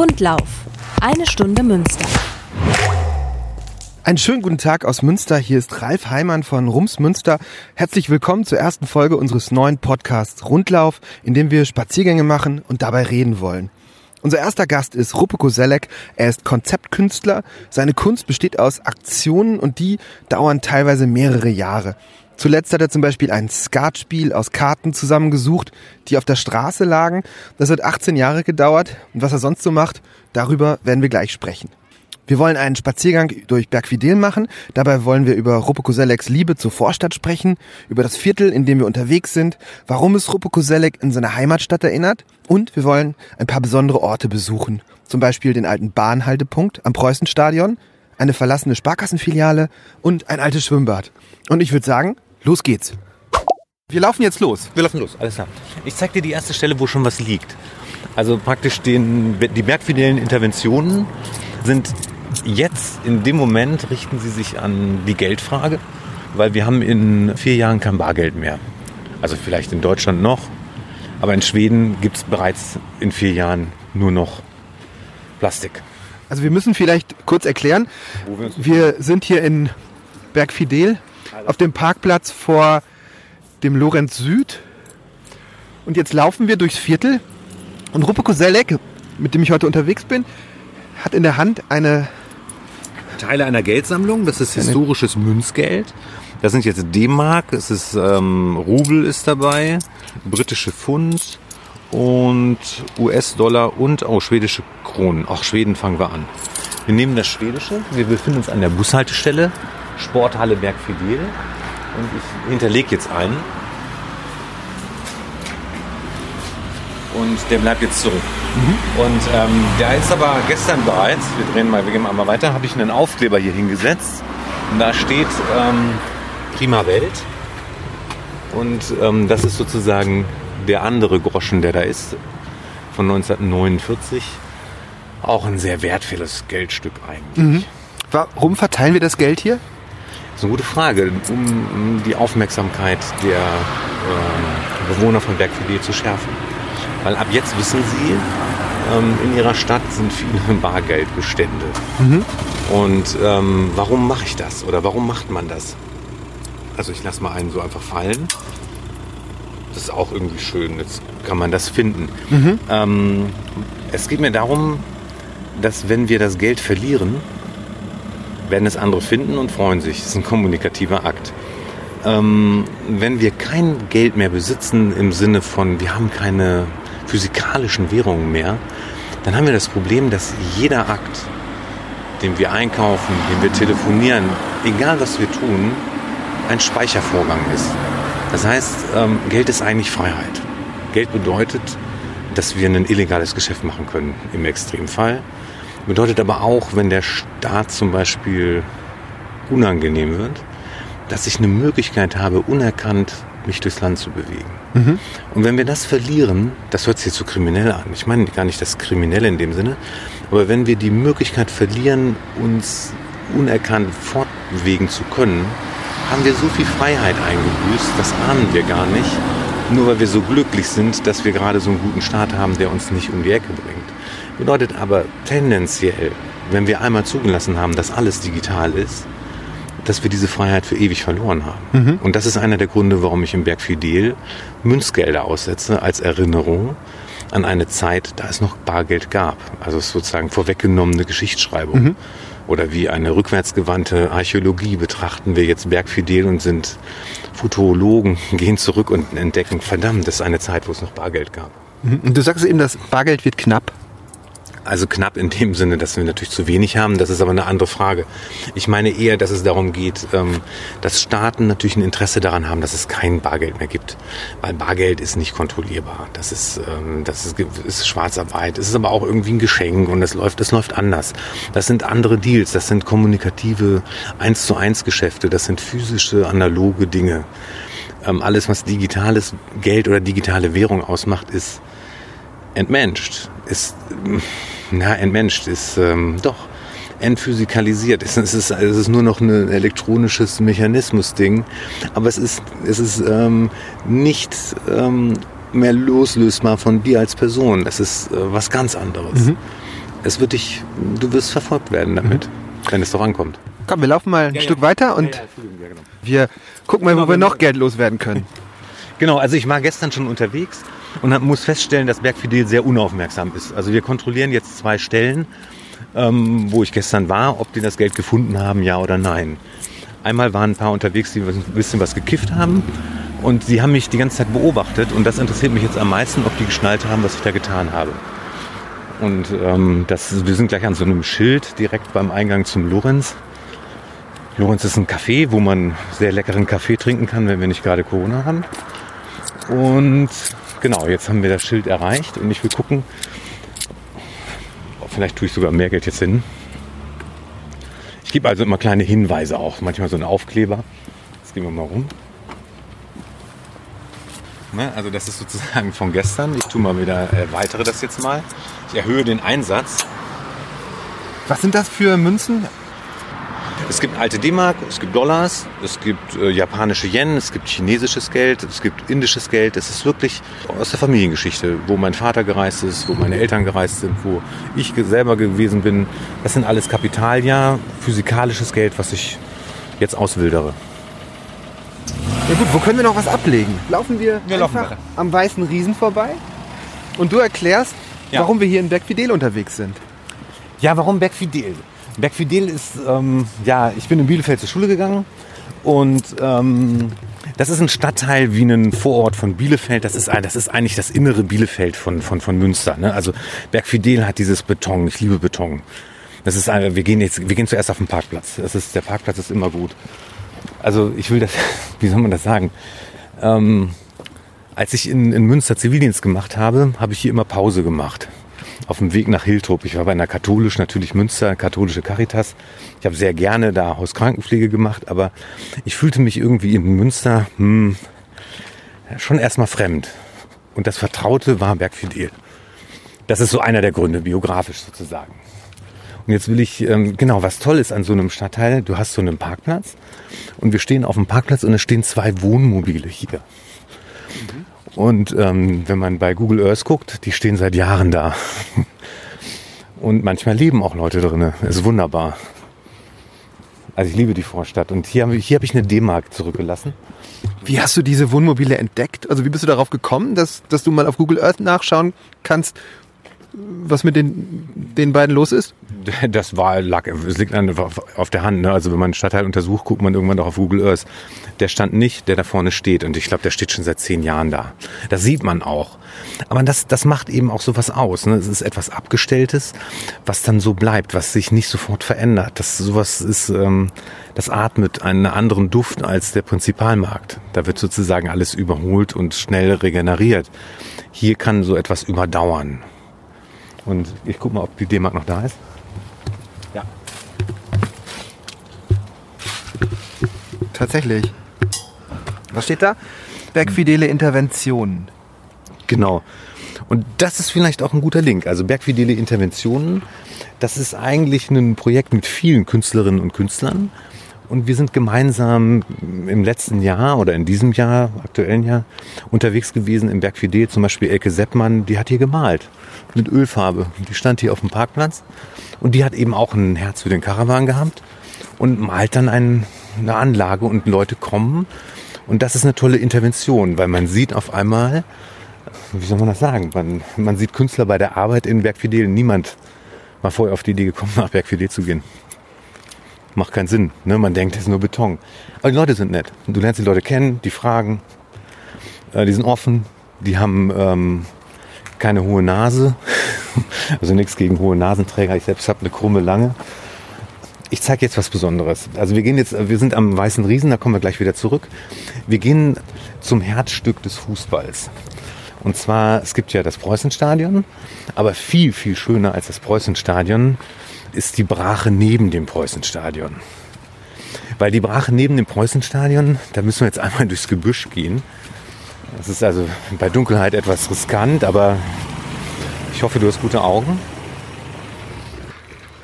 Rundlauf. Eine Stunde Münster. Einen schönen guten Tag aus Münster. Hier ist Ralf Heimann von Rums Münster. Herzlich willkommen zur ersten Folge unseres neuen Podcasts Rundlauf, in dem wir Spaziergänge machen und dabei reden wollen. Unser erster Gast ist Rupeko Selek. Er ist Konzeptkünstler. Seine Kunst besteht aus Aktionen und die dauern teilweise mehrere Jahre. Zuletzt hat er zum Beispiel ein Skatspiel aus Karten zusammengesucht, die auf der Straße lagen. Das hat 18 Jahre gedauert. Und was er sonst so macht, darüber werden wir gleich sprechen. Wir wollen einen Spaziergang durch Bergfidel machen. Dabei wollen wir über Rupekoseleks Liebe zur Vorstadt sprechen, über das Viertel, in dem wir unterwegs sind, warum es Rupekoselek in seine Heimatstadt erinnert und wir wollen ein paar besondere Orte besuchen. Zum Beispiel den alten Bahnhaltepunkt am Preußenstadion, eine verlassene Sparkassenfiliale und ein altes Schwimmbad. Und ich würde sagen, Los geht's. Wir laufen jetzt los. Wir laufen los, alles klar. Ich zeig dir die erste Stelle, wo schon was liegt. Also praktisch den, die bergfidelen Interventionen sind jetzt, in dem Moment, richten sie sich an die Geldfrage, weil wir haben in vier Jahren kein Bargeld mehr. Also vielleicht in Deutschland noch, aber in Schweden gibt es bereits in vier Jahren nur noch Plastik. Also wir müssen vielleicht kurz erklären, wir sind hier in Bergfidel auf dem Parkplatz vor dem Lorenz Süd. Und jetzt laufen wir durchs Viertel. Und Ruppe Koselek, mit dem ich heute unterwegs bin, hat in der Hand eine Teile einer Geldsammlung. Das ist historisches Münzgeld. Das sind jetzt D-Mark, es ist ähm, Rubel ist dabei, britische Pfund und US-Dollar und auch schwedische Kronen. Auch Schweden fangen wir an. Wir nehmen das Schwedische. Wir befinden uns an der Bushaltestelle Sporthalle Bergfidel. Und ich hinterlege jetzt einen. Und der bleibt jetzt zurück. Mhm. Und ähm, der ist aber gestern bereits, wir drehen mal, wir gehen mal weiter, habe ich einen Aufkleber hier hingesetzt. Und da steht ähm, Prima Welt. Und ähm, das ist sozusagen der andere Groschen, der da ist, von 1949. Auch ein sehr wertvolles Geldstück eigentlich. Mhm. Warum verteilen wir das Geld hier? Das ist eine gute Frage, um die Aufmerksamkeit der äh, Bewohner von Bergfidel zu schärfen. Weil ab jetzt wissen sie, ähm, in ihrer Stadt sind viele Bargeldbestände. Mhm. Und ähm, warum mache ich das? Oder warum macht man das? Also ich lasse mal einen so einfach fallen. Das ist auch irgendwie schön. Jetzt kann man das finden. Mhm. Ähm, es geht mir darum, dass wenn wir das Geld verlieren, werden es andere finden und freuen sich. Das ist ein kommunikativer Akt. Ähm, wenn wir kein Geld mehr besitzen im Sinne von, wir haben keine physikalischen Währungen mehr, dann haben wir das Problem, dass jeder Akt, den wir einkaufen, den wir telefonieren, egal was wir tun, ein Speichervorgang ist. Das heißt, ähm, Geld ist eigentlich Freiheit. Geld bedeutet, dass wir ein illegales Geschäft machen können im Extremfall. Bedeutet aber auch, wenn der Staat zum Beispiel unangenehm wird, dass ich eine Möglichkeit habe, unerkannt mich durchs Land zu bewegen. Mhm. Und wenn wir das verlieren, das hört sich jetzt so kriminell an. Ich meine gar nicht das Kriminelle in dem Sinne, aber wenn wir die Möglichkeit verlieren, uns unerkannt fortbewegen zu können, haben wir so viel Freiheit eingebüßt, das ahnen wir gar nicht, nur weil wir so glücklich sind, dass wir gerade so einen guten Staat haben, der uns nicht um die Ecke bringt. Bedeutet aber tendenziell, wenn wir einmal zugelassen haben, dass alles digital ist, dass wir diese Freiheit für ewig verloren haben. Mhm. Und das ist einer der Gründe, warum ich im Berg Fidel Münzgelder aussetze als Erinnerung an eine Zeit, da es noch Bargeld gab. Also sozusagen vorweggenommene Geschichtsschreibung. Mhm. Oder wie eine rückwärtsgewandte Archäologie betrachten wir jetzt Bergfidel und sind Futurologen, gehen zurück und entdecken, verdammt, das ist eine Zeit, wo es noch Bargeld gab. Mhm. Du sagst eben, das Bargeld wird knapp. Also knapp in dem Sinne, dass wir natürlich zu wenig haben. Das ist aber eine andere Frage. Ich meine eher, dass es darum geht, ähm, dass Staaten natürlich ein Interesse daran haben, dass es kein Bargeld mehr gibt. Weil Bargeld ist nicht kontrollierbar. Das ist, ähm, das ist, Schwarzarbeit. Es ist aber auch irgendwie ein Geschenk und es läuft, es läuft anders. Das sind andere Deals. Das sind kommunikative eins zu eins Geschäfte. Das sind physische, analoge Dinge. Ähm, alles, was digitales Geld oder digitale Währung ausmacht, ist entmenscht, ist, na, entmenscht, ist ähm, doch entphysikalisiert. Es ist, es ist nur noch ein elektronisches Mechanismus-Ding, aber es ist, es ist ähm, nicht ähm, mehr loslösbar von dir als Person. Das ist äh, was ganz anderes. Mhm. es wird dich, du wirst verfolgt werden damit, wenn es doch ankommt. Komm, wir laufen mal ein Stück weiter und genau. wir gucken mal, wo wir noch Geld loswerden können. Genau, also ich war gestern schon unterwegs und hab- muss feststellen, dass Bergfidel sehr unaufmerksam ist. Also wir kontrollieren jetzt zwei Stellen, ähm, wo ich gestern war, ob die das Geld gefunden haben, ja oder nein. Einmal waren ein paar unterwegs, die ein bisschen was gekifft haben und sie haben mich die ganze Zeit beobachtet und das interessiert mich jetzt am meisten, ob die geschnallt haben, was ich da getan habe. Und ähm, das, wir sind gleich an so einem Schild direkt beim Eingang zum Lorenz. Lorenz ist ein Café, wo man sehr leckeren Kaffee trinken kann, wenn wir nicht gerade Corona haben. Und genau, jetzt haben wir das Schild erreicht und ich will gucken, vielleicht tue ich sogar mehr Geld jetzt hin. Ich gebe also immer kleine Hinweise auch, manchmal so einen Aufkleber. Jetzt gehen wir mal rum. Ne, also das ist sozusagen von gestern. Ich tue mal wieder, äh, weitere das jetzt mal. Ich erhöhe den Einsatz. Was sind das für Münzen? Es gibt alte D-Mark, es gibt Dollars, es gibt äh, japanische Yen, es gibt chinesisches Geld, es gibt indisches Geld. Es ist wirklich aus der Familiengeschichte, wo mein Vater gereist ist, wo meine Eltern gereist sind, wo ich selber gewesen bin. Das sind alles Kapitalia, physikalisches Geld, was ich jetzt auswildere. Ja gut, wo können wir noch was ablegen? Laufen wir, Wir laufen einfach weiter. am Weißen Riesen vorbei und du erklärst, Ja. warum wir hier in Bergfidel unterwegs sind. Ja, warum Bergfidel? Bergfidel ist, ähm, ja, ich bin in Bielefeld zur Schule gegangen und ähm, das ist ein Stadtteil wie ein Vorort von Bielefeld. Das ist, das ist eigentlich das innere Bielefeld von, von, von Münster. Ne? Also Bergfidel hat dieses Beton. Ich liebe Beton. Das ist, ein- wir gehen jetzt, wir gehen zuerst auf den Parkplatz. Das ist, der Parkplatz ist immer gut. Also ich will das, wie soll man das sagen? Ähm, als ich in, in Münster Zivildienst gemacht habe, habe ich hier immer Pause gemacht. Auf dem Weg nach Hiltrup. Ich war bei einer katholisch, natürlich Münster, katholische Caritas. Ich habe sehr gerne da Hauskrankenpflege gemacht, aber ich fühlte mich irgendwie in Münster hm, schon erstmal fremd. Und das Vertraute war Bergfidel. Das ist so einer der Gründe, biografisch sozusagen. Und jetzt will ich, ähm, genau, was toll ist an so einem Stadtteil, du hast so einen Parkplatz und wir stehen auf dem Parkplatz und es stehen zwei Wohnmobile hier. Und ähm, wenn man bei Google Earth guckt, die stehen seit Jahren da. Und manchmal leben auch Leute drinne. Ist wunderbar. Also ich liebe die Vorstadt. Und hier habe ich, hier hab ich eine D-Mark zurückgelassen. Wie hast du diese Wohnmobile entdeckt? Also wie bist du darauf gekommen, dass, dass du mal auf Google Earth nachschauen kannst, was mit den, den beiden los ist? Das war, lag, es liegt an- auf der Hand. Ne? Also wenn man einen Stadtteil untersucht, guckt man irgendwann doch auf Google Earth. Der stand nicht, der da vorne steht. Und ich glaube, der steht schon seit zehn Jahren da. Das sieht man auch. Aber das, das macht eben auch sowas aus. Ne? Es ist etwas Abgestelltes, was dann so bleibt, was sich nicht sofort verändert. Das sowas ist, ähm, das atmet einen anderen Duft als der Prinzipalmarkt. Da wird sozusagen alles überholt und schnell regeneriert. Hier kann so etwas überdauern. Und ich guck mal, ob die D-Mark noch da ist. Ja. Tatsächlich. Was steht da? Bergfidele Interventionen. Genau. Und das ist vielleicht auch ein guter Link. Also Bergfidele Interventionen, das ist eigentlich ein Projekt mit vielen Künstlerinnen und Künstlern. Und wir sind gemeinsam im letzten Jahr oder in diesem Jahr, aktuellen Jahr, unterwegs gewesen im Bergfidel. Zum Beispiel Elke Seppmann, die hat hier gemalt mit Ölfarbe. Die stand hier auf dem Parkplatz und die hat eben auch ein Herz für den Karawan gehabt und malt dann ein, eine Anlage und Leute kommen. Und das ist eine tolle Intervention, weil man sieht auf einmal, wie soll man das sagen? Man, man sieht Künstler bei der Arbeit in Bergfidel. Niemand war vorher auf die Idee gekommen, nach Bergfidel zu gehen. Macht keinen Sinn. Ne? Man denkt, das ist nur Beton. Aber die Leute sind nett. Du lernst die Leute kennen, die fragen, äh, die sind offen, die haben ähm, keine hohe Nase. Also nichts gegen hohe Nasenträger. Ich selbst habe eine krumme Lange. Ich zeige jetzt was Besonderes. Also wir gehen jetzt, wir sind am Weißen Riesen, da kommen wir gleich wieder zurück. Wir gehen zum Herzstück des Fußballs. Und zwar, es gibt ja das Preußenstadion, aber viel, viel schöner als das Preußenstadion ist die Brache neben dem Preußenstadion. Weil die Brache neben dem Preußenstadion, da müssen wir jetzt einmal durchs Gebüsch gehen. Das ist also bei Dunkelheit etwas riskant, aber ich hoffe, du hast gute Augen.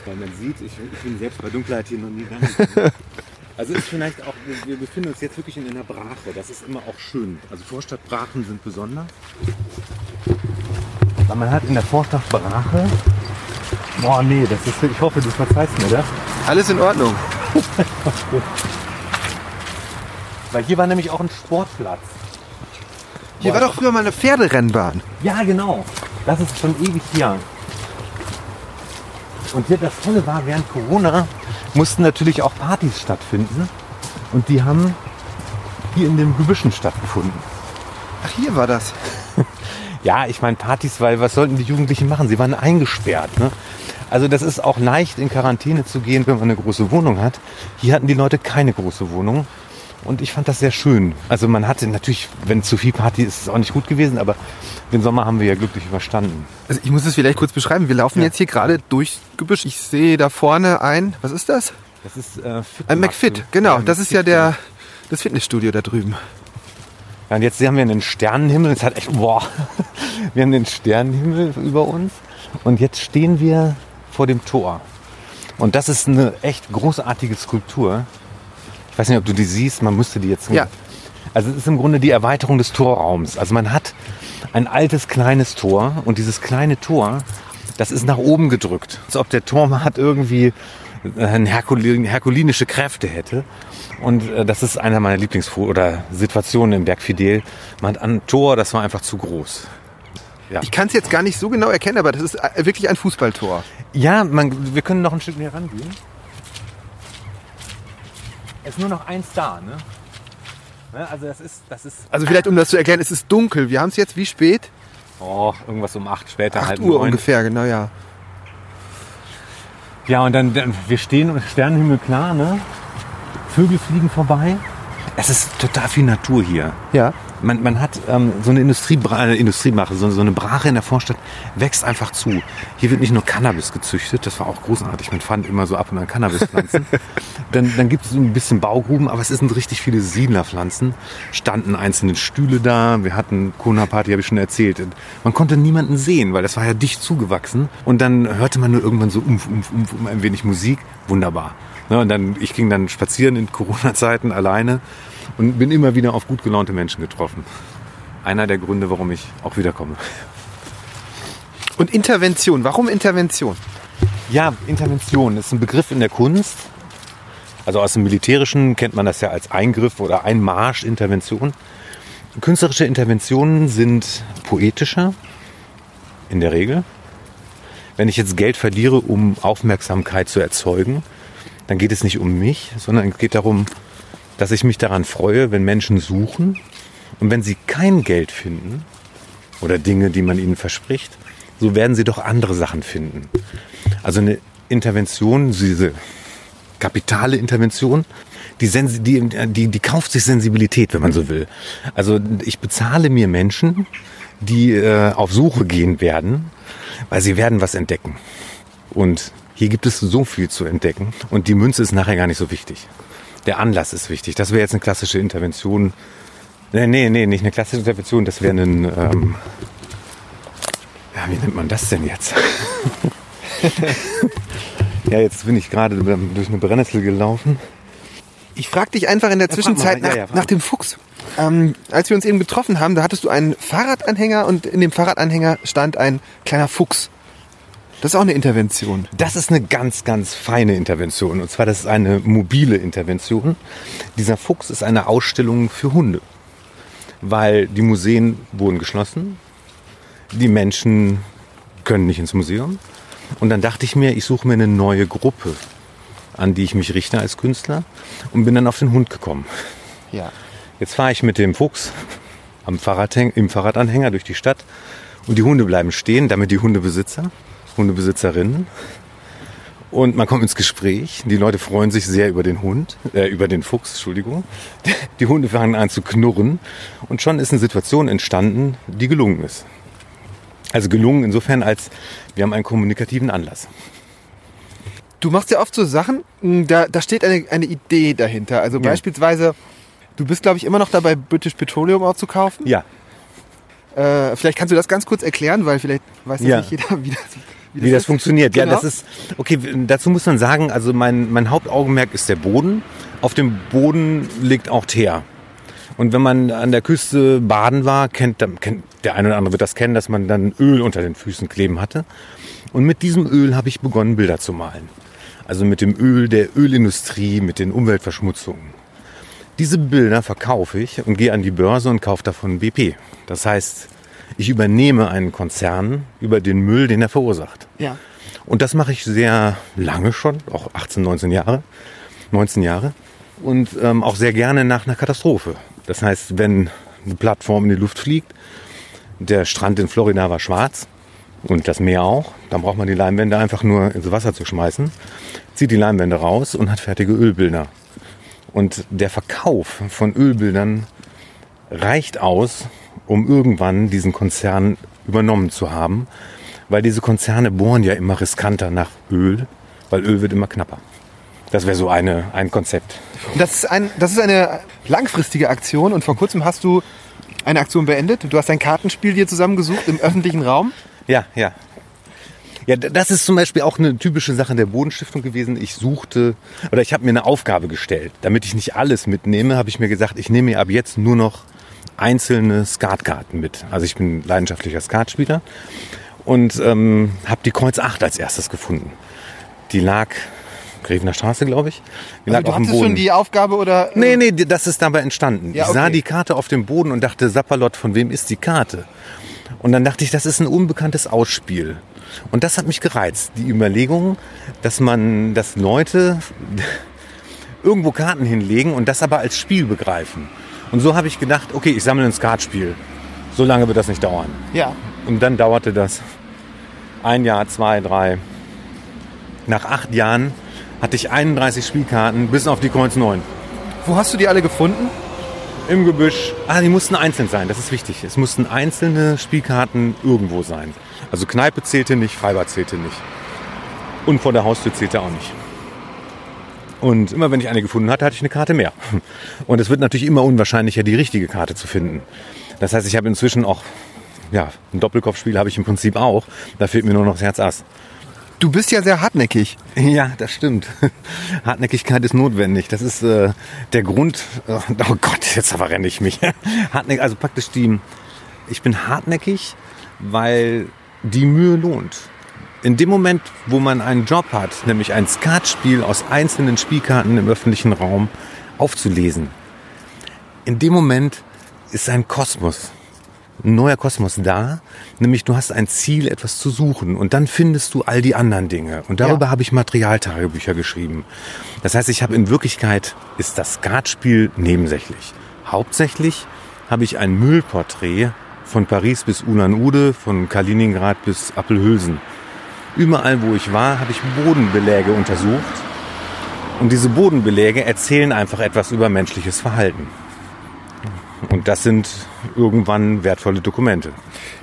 Weil man sieht, ich, ich bin selbst bei Dunkelheit hier noch nie gegangen. Also ist vielleicht auch, wir, befinden uns jetzt wirklich in einer Brache. Das ist immer auch schön. Also Vorstadtbrachen sind besonders. Weil man hat in der Vorstadt Brache Boah, nee, das ist, ich hoffe, du verzeihst mir das. Alles in Ordnung. Weil hier war nämlich auch ein Sportplatz. Hier war doch früher mal eine Pferderennbahn. Ja, genau. Das ist schon ewig hier. Und hier das Tolle war, während Corona mussten natürlich auch Partys stattfinden. Und die haben hier in den Gebüschen stattgefunden. Ach, hier war das. Ja, ich meine Partys, weil was sollten die Jugendlichen machen? Sie waren eingesperrt. Ne? Also das ist auch leicht in Quarantäne zu gehen, wenn man eine große Wohnung hat. Hier hatten die Leute keine große Wohnung. Und ich fand das sehr schön. Also man hatte natürlich, wenn zu viel Party ist, ist es auch nicht gut gewesen, aber den Sommer haben wir ja glücklich überstanden. Also ich muss es vielleicht kurz beschreiben. Wir laufen Ja. jetzt hier gerade durchs Gebüsch. Ich sehe da vorne ein, was ist das? Das ist äh, Fit Ein McFit, genau. Das ist ja der, das Fitnessstudio da drüben. Ja, und jetzt haben wir einen Sternenhimmel. Es hat echt, boah, wir haben den Sternenhimmel über uns. Und jetzt stehen wir vor dem Tor. Und das ist eine echt großartige Skulptur. Ich weiß nicht, ob du die siehst. Man müsste die jetzt. Ja. Also es ist im Grunde die Erweiterung des Torraums. Also man hat ein altes kleines Tor und dieses kleine Tor, das ist nach oben gedrückt. Als ob der Torwart irgendwie äh, Herkulin, herkulinische Kräfte hätte. Und äh, das ist einer meiner Lieblingsfo oder Situationen im Berg Fidel. Man hat ein Tor, das war einfach zu groß. Ich kann es jetzt gar nicht so genau erkennen, aber das ist äh, wirklich ein Fußballtor. Ja, man, wir können noch ein Stück näher rangehen. Es ist nur noch eins da, ne? Ne, Also das ist, das ist Also vielleicht, um das zu erklären, es ist dunkel. Wir haben es jetzt wie spät? oh, irgendwas um acht später, 8 halb Uhr neun. ungefähr, genau, ja. Ja, und dann, dann wir stehen und Sternenhimmel klar, ne? Vögel fliegen vorbei. Es ist total viel Natur hier. Ja. Man, man hat ähm, so eine Industriebra äh, Industriebrache, so, so eine Brache in der Vorstadt wächst einfach zu. Hier wird nicht nur Cannabis gezüchtet, das war auch großartig. Man fand immer so ab und an Cannabispflanzen. dann dann gibt es so ein bisschen Baugruben, aber es sind richtig viele Siedlerpflanzen. Standen einzelne Stühle da. Wir hatten Kona-Party, habe ich schon erzählt. Und Man konnte niemanden sehen, weil das war ja dicht zugewachsen. Und dann hörte man nur irgendwann so umf, umf, umf, um ein wenig Musik. Wunderbar. Ne, und dann, ich ging dann spazieren in Corona-Zeiten alleine und bin immer wieder auf gut gelaunte Menschen getroffen. Einer der Gründe, warum ich auch wiederkomme. Und Intervention. Warum Intervention? Ja, Intervention ist ein Begriff in der Kunst. Also aus dem Militärischen kennt man das ja als Eingriff oder Einmarsch, Intervention. Künstlerische Interventionen sind poetischer, in der Regel. Wenn ich jetzt Geld verliere, um Aufmerksamkeit zu erzeugen, dann geht es nicht um mich, sondern es geht darum, dass ich mich daran freue, wenn Menschen suchen und wenn sie kein Geld finden oder Dinge, die man ihnen verspricht, so werden sie doch andere Sachen finden. Also eine Intervention, diese kapitale Intervention, die, die, die, die kauft sich Sensibilität, wenn man so will. Also ich bezahle mir Menschen, die äh, auf Suche gehen werden, weil sie werden was entdecken. Und hier gibt es so viel zu entdecken und die Münze ist nachher gar nicht so wichtig. Der Anlass ist wichtig. Das wäre jetzt eine klassische Intervention. Nee, nee, nee, nicht eine klassische Intervention, das wäre ein... Ähm, ja, wie nennt man das denn jetzt? ja, jetzt bin ich gerade durch eine Brennnessel gelaufen. Ich frage dich einfach in der mal, Zwischenzeit ja, nach, ja, frag nach dem Fuchs. Ähm, als wir uns eben getroffen haben, da hattest du einen Fahrradanhänger und in dem Fahrradanhänger stand ein kleiner Fuchs. Das ist auch eine Intervention. Das ist eine ganz, ganz feine Intervention. Und zwar, das ist eine mobile Intervention. Dieser Fuchs ist eine Ausstellung für Hunde. Weil die Museen wurden geschlossen. Die Menschen können nicht ins Museum. Und dann dachte ich mir, ich suche mir eine neue Gruppe, an die ich mich richte als Künstler. Und bin dann auf den Hund gekommen. Ja. Jetzt fahre ich mit dem Fuchs am Fahrradhäng im Fahrradanhänger durch die Stadt und die Hunde bleiben stehen, damit die Hundebesitzer, Hundebesitzerinnen. Und man kommt ins Gespräch. Die Leute freuen sich sehr über den Hund, äh, über den Fuchs, Entschuldigung. Die Hunde fangen an zu knurren und schon ist eine Situation entstanden, die gelungen ist. Also gelungen insofern, als wir haben einen kommunikativen Anlass. Du machst ja oft so Sachen, mh, da, da steht eine, eine Idee dahinter. Also Ja. beispielsweise, du bist, glaube ich, immer noch dabei, British Petroleum auch zu kaufen. Ja, Äh, vielleicht kannst du das ganz kurz erklären, weil vielleicht weiß das Ja. nicht jeder, wie das, wie das ist. funktioniert. Ja, Genau. das ist okay. Dazu muss man sagen, also mein, mein Hauptaugenmerk ist der Boden. Auf dem Boden liegt auch Teer. Und wenn man an der Küste baden war, kennt, kennt der eine oder andere wird das kennen, dass man dann Öl unter den Füßen kleben hatte. Und mit diesem Öl habe ich begonnen, Bilder zu malen. Also mit dem Öl der Ölindustrie, mit den Umweltverschmutzungen. Diese Bilder verkaufe ich und gehe an die Börse und kaufe davon BP. Das heißt, ich übernehme einen Konzern über den Müll, den er verursacht. Ja. Und das mache ich sehr lange schon, auch 18, 19 Jahre, 19 Jahre. Und ähm, auch sehr gerne nach einer Katastrophe. Das heißt, wenn eine Plattform in die Luft fliegt, der Strand in Florida war schwarz und das Meer auch, dann braucht man die Leinwände einfach nur ins Wasser zu schmeißen, zieht die Leinwände raus und hat fertige Ölbilder. Und der Verkauf von Ölbildern reicht aus, um irgendwann diesen Konzern übernommen zu haben, weil diese Konzerne bohren ja immer riskanter nach Öl, weil Öl wird immer knapper. Das wäre so eine, ein Konzept. Das ist, ein, das ist eine langfristige Aktion und vor kurzem hast du eine Aktion beendet. Du hast ein Kartenspiel dir zusammengesucht im öffentlichen Raum. Ja, ja. Ja, das ist zum Beispiel auch eine typische Sache der Bodenstiftung gewesen. Ich suchte oder ich habe mir eine Aufgabe gestellt. Damit ich nicht alles mitnehme, habe ich mir gesagt, ich nehme mir ab jetzt nur noch einzelne Skatkarten mit. Also ich bin leidenschaftlicher Skatspieler und ähm, habe die Kreuz 8 als erstes gefunden. Die lag Grevener Straße, glaube ich. Die Also lag du auf dem Boden. schon die Aufgabe oder? äh, Nee, nee, das ist dabei entstanden. Ja, Ich sah okay. die Karte auf dem Boden und dachte, Sapperlot, von wem ist die Karte? Und dann dachte ich, das ist ein unbekanntes Ausspiel. Und das hat mich gereizt. Die Überlegung, dass man, dass Leute irgendwo Karten hinlegen und das aber als Spiel begreifen. Und so habe ich gedacht, okay, ich sammle ein Skatspiel. So lange wird das nicht dauern. Ja. Und dann dauerte das ein Jahr, zwei, drei. Nach acht Jahren hatte ich 31 Spielkarten bis auf die Kreuz 9. Wo hast du die alle gefunden? Im Gebüsch. Ah, die mussten einzeln sein, das ist wichtig. Es mussten einzelne Spielkarten irgendwo sein. Also Kneipe zählte nicht, Freibad zählte nicht. Und vor der Haustür zählte auch nicht. Und immer wenn ich eine gefunden hatte, hatte ich eine Karte mehr. Und es wird natürlich immer unwahrscheinlicher, die richtige Karte zu finden. Das heißt, ich habe inzwischen auch, ja, ein Doppelkopfspiel habe ich im Prinzip auch. Da fehlt mir nur noch das Herz Ass. Du bist ja sehr hartnäckig. Ja, das stimmt. Hartnäckigkeit ist notwendig. Das ist äh, der Grund. Äh, oh Gott, jetzt verrenne ich mich. Hartnäckig, also praktisch die. Ich bin hartnäckig, weil die Mühe lohnt. In dem Moment, wo man einen Job hat, nämlich ein Skatspiel aus einzelnen Spielkarten im öffentlichen Raum aufzulesen, in dem Moment ist ein Kosmos, ein neuer Kosmos da, nämlich du hast ein Ziel, etwas zu suchen und dann findest du all die anderen Dinge. Und darüber Ja. habe ich Materialtagebücher geschrieben. Das heißt, ich habe in Wirklichkeit, ist das Skatspiel nebensächlich. Hauptsächlich habe ich ein Müllporträt von Paris bis Ulan-Ude, von Kaliningrad bis Appelhülsen. Überall, wo ich war, habe ich Bodenbeläge untersucht. Und diese Bodenbeläge erzählen einfach etwas über menschliches Verhalten. Und das sind irgendwann wertvolle Dokumente.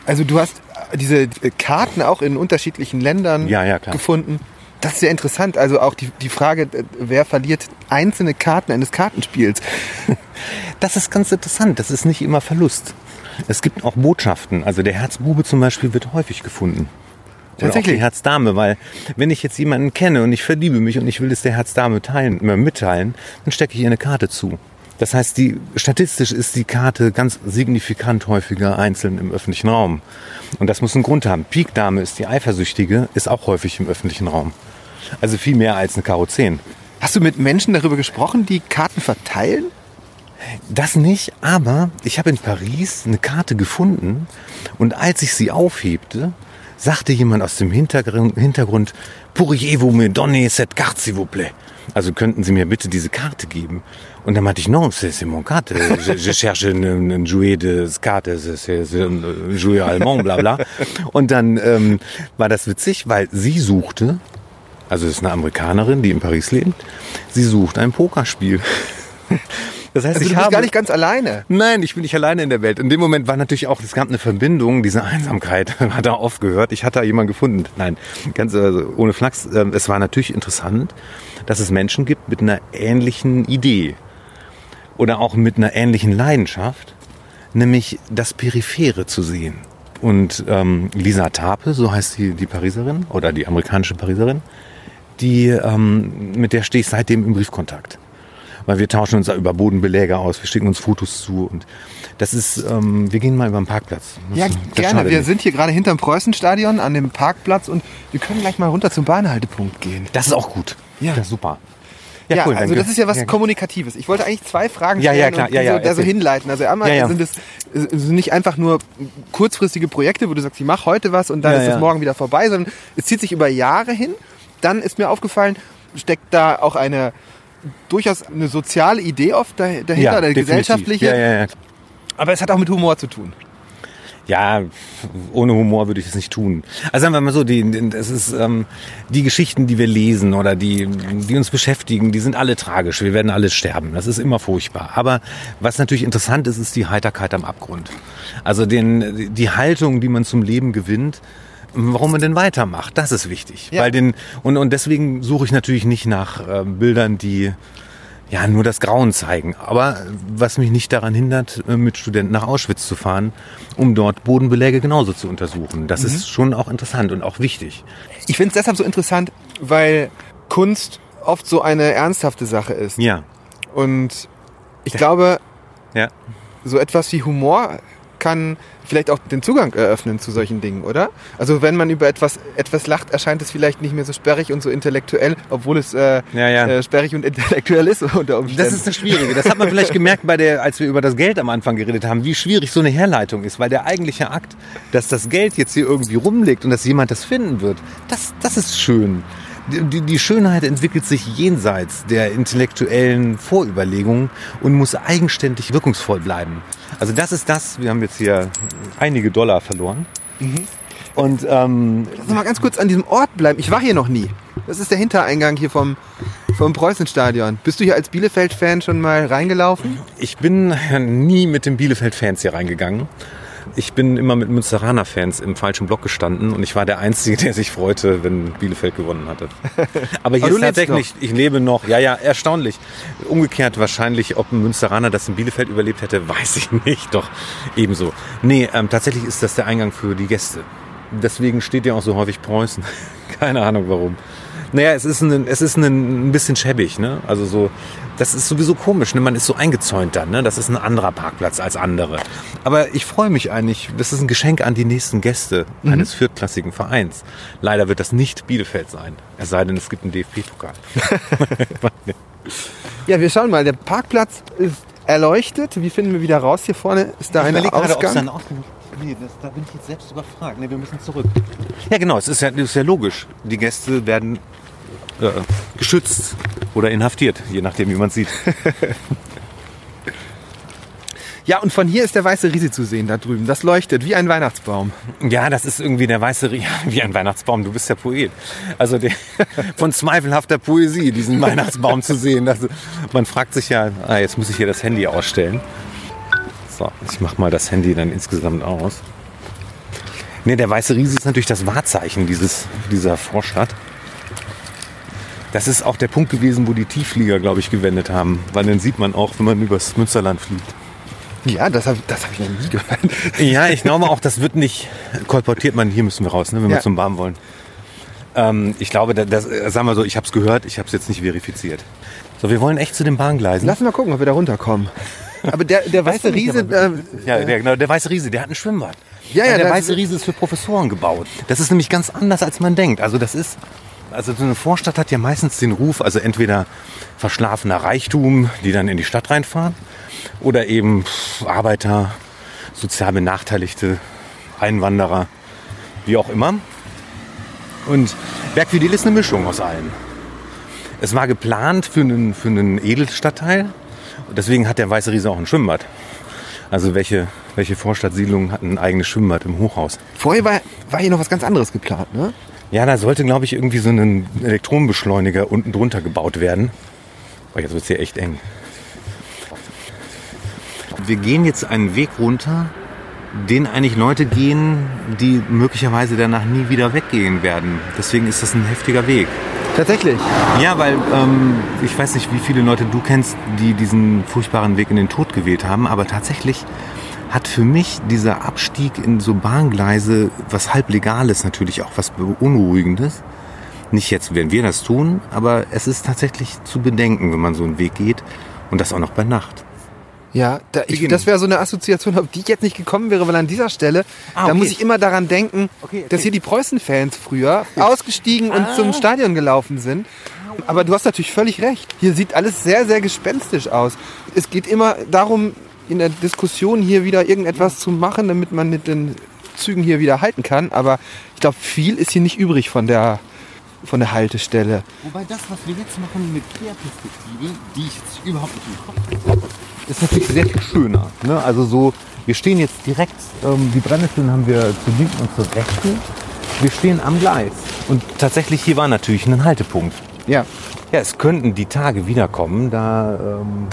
Also du hast diese Karten auch in unterschiedlichen Ländern Ja, ja, klar. gefunden. Das ist sehr interessant. Also auch die, die Frage, äh, wer verliert einzelne Karten eines Kartenspiels? Das ist ganz interessant. Das ist nicht immer Verlust. Es gibt auch Botschaften. Also der Herzbube zum Beispiel wird häufig gefunden. Tatsächlich? Herzdame, weil wenn ich jetzt jemanden kenne und ich verliebe mich und ich will es der Herzdame teilen, mitteilen, dann stecke ich ihr eine Karte zu. Das heißt, die, statistisch ist die Karte ganz signifikant häufiger einzeln im öffentlichen Raum. Und das muss einen Grund haben. Pikdame ist die Eifersüchtige, ist auch häufig im öffentlichen Raum. Also viel mehr als eine Karo 10. Hast du mit Menschen darüber gesprochen, die Karten verteilen? Das nicht, aber ich habe in Paris eine Karte gefunden und als ich sie aufhebte, sagte jemand aus dem Hintergrund, Hintergrund Pourriez-vous me donner cette carte, s'il vous plaît? Also könnten Sie mir bitte diese Karte geben? Und dann meinte ich, non, c'est mon carte. Je, je cherche un, un jouet de carte, c'est un jouet allemand, bla bla. Und dann ähm, war das witzig, weil sie suchte, also es ist eine Amerikanerin, die in Paris lebt, sie sucht ein Pokerspiel. Das heißt, Also ich du bist habe gar nicht ganz alleine. Nein, ich bin nicht alleine in der Welt. In dem Moment war natürlich auch, es gab eine Verbindung, diese Einsamkeit hat er oft gehört. Ich hatte da jemanden gefunden. Nein, ganz also ohne Flachs. Ähm, Es war natürlich interessant, dass es Menschen gibt mit einer ähnlichen Idee oder auch mit einer ähnlichen Leidenschaft, nämlich das Periphere zu sehen. Und ähm, Lisa Tape, so heißt die, die Pariserin oder die amerikanische Pariserin, die, ähm, mit der stehe ich seitdem im Briefkontakt. Weil wir tauschen uns da über Bodenbeläge aus, wir schicken uns Fotos zu und das ist, ähm, wir gehen mal über den Parkplatz. Das, Ja, das gerne. Wir nicht. sind hier gerade hinterm Preußenstadion an dem Parkplatz und wir können gleich mal runter zum Bahnhaltepunkt gehen. Das ist auch gut. Ja. Das ist super. Ja, cool, also das ist ja was ja. Kommunikatives. Ich wollte eigentlich zwei Fragen Ja, ja, stellen klar. und Ja, ja, so, da so hinleiten. Also einmal Ja, ja. sind es sind nicht einfach nur kurzfristige Projekte, wo du sagst, ich mache heute was und dann Ja, ist es ja. morgen wieder vorbei, sondern es zieht sich über Jahre hin. Dann ist mir aufgefallen, steckt da auch eine durchaus eine soziale Idee oft dah- dahinter, oder eine gesellschaftliche. Ja, ja, ja. Aber es hat auch mit Humor zu tun. Ja, ohne Humor würde ich es nicht tun. Also sagen wir mal so, die, das ist, ähm, die Geschichten, die wir lesen oder die, die uns beschäftigen, die sind alle tragisch. Wir werden alle sterben. Das ist immer furchtbar. Aber was natürlich interessant ist, ist die Heiterkeit am Abgrund. Also den, die Haltung, die man zum Leben gewinnt, warum man denn weitermacht, das ist wichtig. Ja. Weil den, und, und deswegen suche ich natürlich nicht nach äh, Bildern, die ja, nur das Grauen zeigen. Aber was mich nicht daran hindert, äh, mit Studenten nach Auschwitz zu fahren, um dort Bodenbeläge genauso zu untersuchen. Das ist schon auch interessant und auch wichtig. Ich finde es deshalb so interessant, weil Kunst oft so eine ernsthafte Sache ist. Ja, Und ich glaube, ja. so etwas wie Humor kann vielleicht auch den Zugang eröffnen zu solchen Dingen, oder? Also wenn man über etwas, etwas lacht, erscheint es vielleicht nicht mehr so sperrig und so intellektuell, obwohl es äh, Ja, ja. Äh, sperrig und intellektuell ist unter Umständen. Das ist das Schwierige. Das hat man vielleicht gemerkt, bei der, als wir über das Geld am Anfang geredet haben, wie schwierig so eine Herleitung ist. Weil der eigentliche Akt, dass das Geld jetzt hier irgendwie rumliegt und dass jemand das finden wird, das, das ist schön. Die, die, die Schönheit entwickelt sich jenseits der intellektuellen Vorüberlegungen und muss eigenständig wirkungsvoll bleiben. Also das ist das. Wir haben jetzt hier einige Dollar verloren. Und ähm, Lass uns mal ganz kurz an diesem Ort bleiben. Ich war hier noch nie. Das ist der Hintereingang hier vom, vom Preußenstadion. Bist du hier als Bielefeld-Fan schon mal reingelaufen? Ich bin nie mit den Bielefeld-Fans hier reingegangen. Ich bin immer mit Münsteraner-Fans im falschen Block gestanden und ich war der Einzige, der sich freute, wenn Bielefeld gewonnen hatte. Aber hier Aber ist tatsächlich, ich lebe noch, ja, ja, erstaunlich. Umgekehrt wahrscheinlich, ob ein Münsteraner das in Bielefeld überlebt hätte, weiß ich nicht, doch ebenso. Nee, ähm, tatsächlich ist das der Eingang für die Gäste. Deswegen steht ja auch so häufig Preußen. Keine Ahnung warum. Naja, es ist ein, es ist ein, ein bisschen schäbig, ne? Also so, das ist sowieso komisch, ne? Man ist so eingezäunt dann, ne? Das ist ein anderer Parkplatz als andere. Aber ich freue mich eigentlich, das ist ein Geschenk an die nächsten Gäste eines viertklassigen Vereins. Leider wird das nicht Bielefeld sein. Es sei denn, es gibt einen DFB-Pokal. Ja, wir schauen mal. Der Parkplatz ist erleuchtet. Wie finden wir wieder raus? Hier vorne ist da ein Ausgang. Ausgang Nee, das, da bin ich jetzt selbst überfragt. Nee, wir müssen zurück. Ja, genau, es ist ja, ist ja logisch. Die Gäste werden äh, geschützt oder inhaftiert, je nachdem, wie man sieht. Ja, und von hier ist der weiße Riese zu sehen da drüben. Das leuchtet wie ein Weihnachtsbaum. Ja, das ist irgendwie der weiße Rie- wie ein Weihnachtsbaum. Du bist ja Poet. Also der, von zweifelhafter Poesie, diesen Weihnachtsbaum zu sehen. Das, man fragt sich ja, ah, jetzt muss ich hier das Handy ausstellen. So, ich mach mal das Handy dann insgesamt aus. Nee, der weiße Riese ist natürlich das Wahrzeichen dieses, dieser Vorstadt. Das ist auch der Punkt gewesen, wo die Tiefflieger, glaube ich, gewendet haben. Weil dann sieht man auch, wenn man übers Münsterland fliegt. Ja, das habe das hab ich noch nie gehört. Ja, ich glaube auch, das wird nicht kolportiert. Man, hier müssen wir raus, ne, wenn Ja. wir zum Baden wollen. Ähm, ich glaube, das, das, äh, sagen wir so, ich habe es gehört, ich habe es jetzt nicht verifiziert. So, wir wollen echt zu den Bahngleisen. Lass mal gucken, ob wir da runterkommen. Aber der, der weiße Riese, äh, ja, der, genau, der weiße Riese, der hat ein Schwimmbad. Ja, ja, der weiße Riese ist für Professoren gebaut. Das ist nämlich ganz anders, als man denkt. Also das ist, also so eine Vorstadt hat ja meistens den Ruf, also entweder verschlafener Reichtum, die dann in die Stadt reinfahren, oder eben Arbeiter, sozial benachteiligte Einwanderer, wie auch immer. Und Bergvidil ist eine Mischung aus allem. Es war geplant für einen, für einen Edelstadtteil. Deswegen hat der Weiße Riese auch ein Schwimmbad. Also welche, welche Vorstadtsiedlung hat ein eigenes Schwimmbad im Hochhaus? vorher war, war hier noch was ganz anderes geplant, ne? Ja, da sollte, glaube ich, irgendwie so ein Elektronenbeschleuniger unten drunter gebaut werden. Oh, jetzt wird es hier echt eng. Wir gehen jetzt einen Weg runter, den eigentlich Leute gehen, die möglicherweise danach nie wieder weggehen werden. Deswegen ist das ein heftiger Weg. Tatsächlich. Ja, weil ähm, ich weiß nicht, wie viele Leute du kennst, die diesen furchtbaren Weg in den Tod gewählt haben, aber tatsächlich hat für mich dieser Abstieg in so Bahngleise was halblegales natürlich auch was beunruhigendes. Nicht jetzt, wenn wir das tun, aber es ist tatsächlich zu bedenken, wenn man so einen Weg geht. Und das auch noch bei Nacht. Ja, da, ich, das wäre so eine Assoziation, auf die ich jetzt nicht gekommen wäre, weil an dieser Stelle, Ah, da okay. muss ich immer daran denken, Okay, okay. dass hier die Preußen-Fans früher ausgestiegen und Ah. zum Stadion gelaufen sind. Aber du hast natürlich völlig recht. Hier sieht alles sehr, sehr gespenstisch aus. Es geht immer darum, in der Diskussion hier wieder irgendetwas zu machen, damit man mit den Zügen hier wieder halten kann. Aber ich glaube, viel ist hier nicht übrig von der, von der Haltestelle. Wobei das, was wir jetzt machen mit Querperspektive, die ich jetzt überhaupt nicht im Kopf habe, ist natürlich sehr viel schöner. Ne? Also so, wir stehen jetzt direkt, ähm, die Brennnesseln haben wir zur linken und zur rechten. Wir stehen am Gleis. Und tatsächlich hier war natürlich ein Haltepunkt. Ja. Ja, es könnten die Tage wiederkommen, da ähm,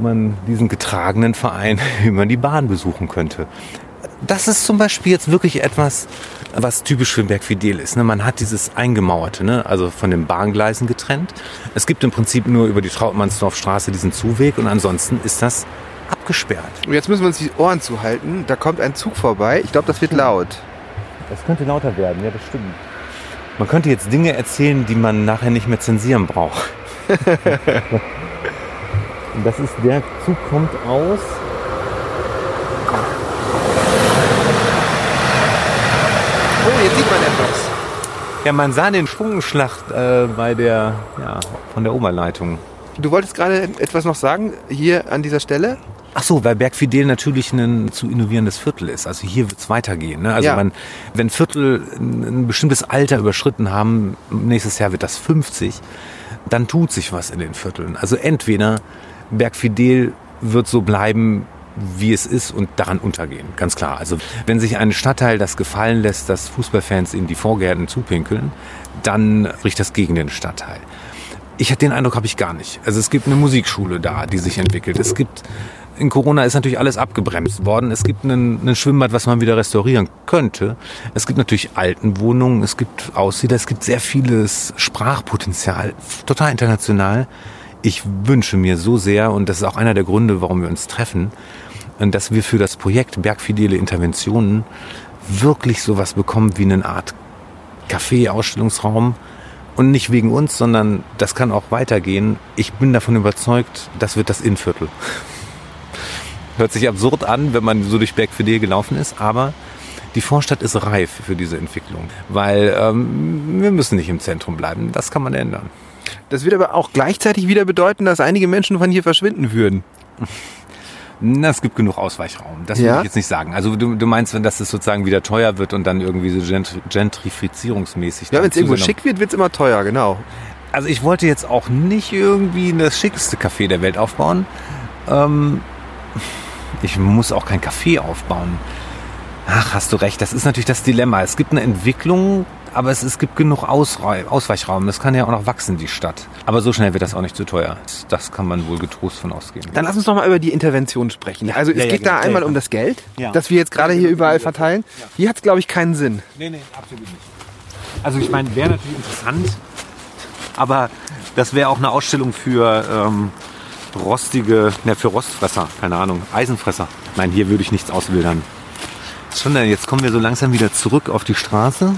man diesen getragenen Verein über die Bahn besuchen könnte. Das ist zum Beispiel jetzt wirklich etwas, was typisch für Bergfidel ist. Ne? Man hat dieses Eingemauerte, ne? also von den Bahngleisen getrennt. Es gibt im Prinzip nur über die Trautmannsdorfstraße diesen Zuweg und ansonsten ist das abgesperrt. Und jetzt müssen wir uns die Ohren zuhalten. Da kommt ein Zug vorbei. Ich glaube, das wird laut. Das könnte lauter werden, ja, das stimmt. Man könnte jetzt Dinge erzählen, die man nachher nicht mehr zensieren braucht. Und das ist, der Zug kommt aus. Oh, jetzt sieht man etwas. Ja, man sah den Schwungenschlag äh, bei der, ja, von der Oberleitung. Du wolltest gerade etwas noch sagen, hier an dieser Stelle? Ach so, weil Bergfidel natürlich ein zu innovierendes Viertel ist. Also hier wird es weitergehen. Ne? Also Ja. man, wenn Viertel ein ein bestimmtes Alter überschritten haben, nächstes Jahr wird das 50, dann tut sich was in den Vierteln. Also entweder Bergfidel wird so bleiben, wie es ist und daran untergehen, ganz klar. Also wenn sich ein Stadtteil das gefallen lässt, dass Fußballfans in die Vorgärten zupinkeln, dann spricht das gegen den Stadtteil. Ich hatte den Eindruck, habe ich gar nicht. Also es gibt eine Musikschule da, die sich entwickelt. Es gibt in Corona ist natürlich alles abgebremst worden. Es gibt ein Schwimmbad, was man wieder restaurieren könnte. Es gibt natürlich Altenwohnungen, es gibt Aussiedler, es gibt sehr vieles Sprachpotenzial, total international. Ich wünsche mir so sehr, und das ist auch einer der Gründe, warum wir uns treffen, dass wir für das Projekt Bergfidele Interventionen wirklich sowas bekommen wie eine Art Café-Ausstellungsraum. Und nicht wegen uns, sondern das kann auch weitergehen. Ich bin davon überzeugt, das wird das Innviertel. Hört sich absurd an, wenn man so durch Bergfidel gelaufen ist, aber die Vorstadt ist reif für diese Entwicklung. Weil ähm, wir müssen nicht im Zentrum bleiben. Das kann man ändern. Das wird aber auch gleichzeitig wieder bedeuten, dass einige Menschen von hier verschwinden würden. Na, es gibt genug Ausweichraum. Das will Ja? ich jetzt nicht sagen. Also du, du meinst, wenn das sozusagen wieder teuer wird und dann irgendwie so gentri gentrifizierungsmäßig. Ja, wenn es irgendwo schick wird, wird es immer teuer, genau. Also ich wollte jetzt auch nicht irgendwie das schickste Café der Welt aufbauen. Ähm, ich muss auch kein Café aufbauen. Ach, hast du recht. Das ist natürlich das Dilemma. Es gibt eine Entwicklung, aber es, es gibt genug Ausrei Ausweichraum. Das kann ja auch noch wachsen, die Stadt. Aber so schnell wird das auch nicht zu teuer. Das kann man wohl getrost von ausgehen. Dann lass uns doch mal über die Intervention sprechen. Also es Ja, ja, geht da genau. einmal Ja, um ja. das Geld, Ja. das wir jetzt gerade hier überall verteilen. Hier hat es, glaube ich, keinen Sinn. Nee, nee, absolut nicht. Also ich meine, wäre natürlich interessant, aber das wäre auch eine Ausstellung für ähm, rostige, ne, für Rostfresser, keine Ahnung, Eisenfresser. Nein, hier würde ich nichts auswildern. Schon, dann, jetzt kommen wir so langsam wieder zurück auf die Straße.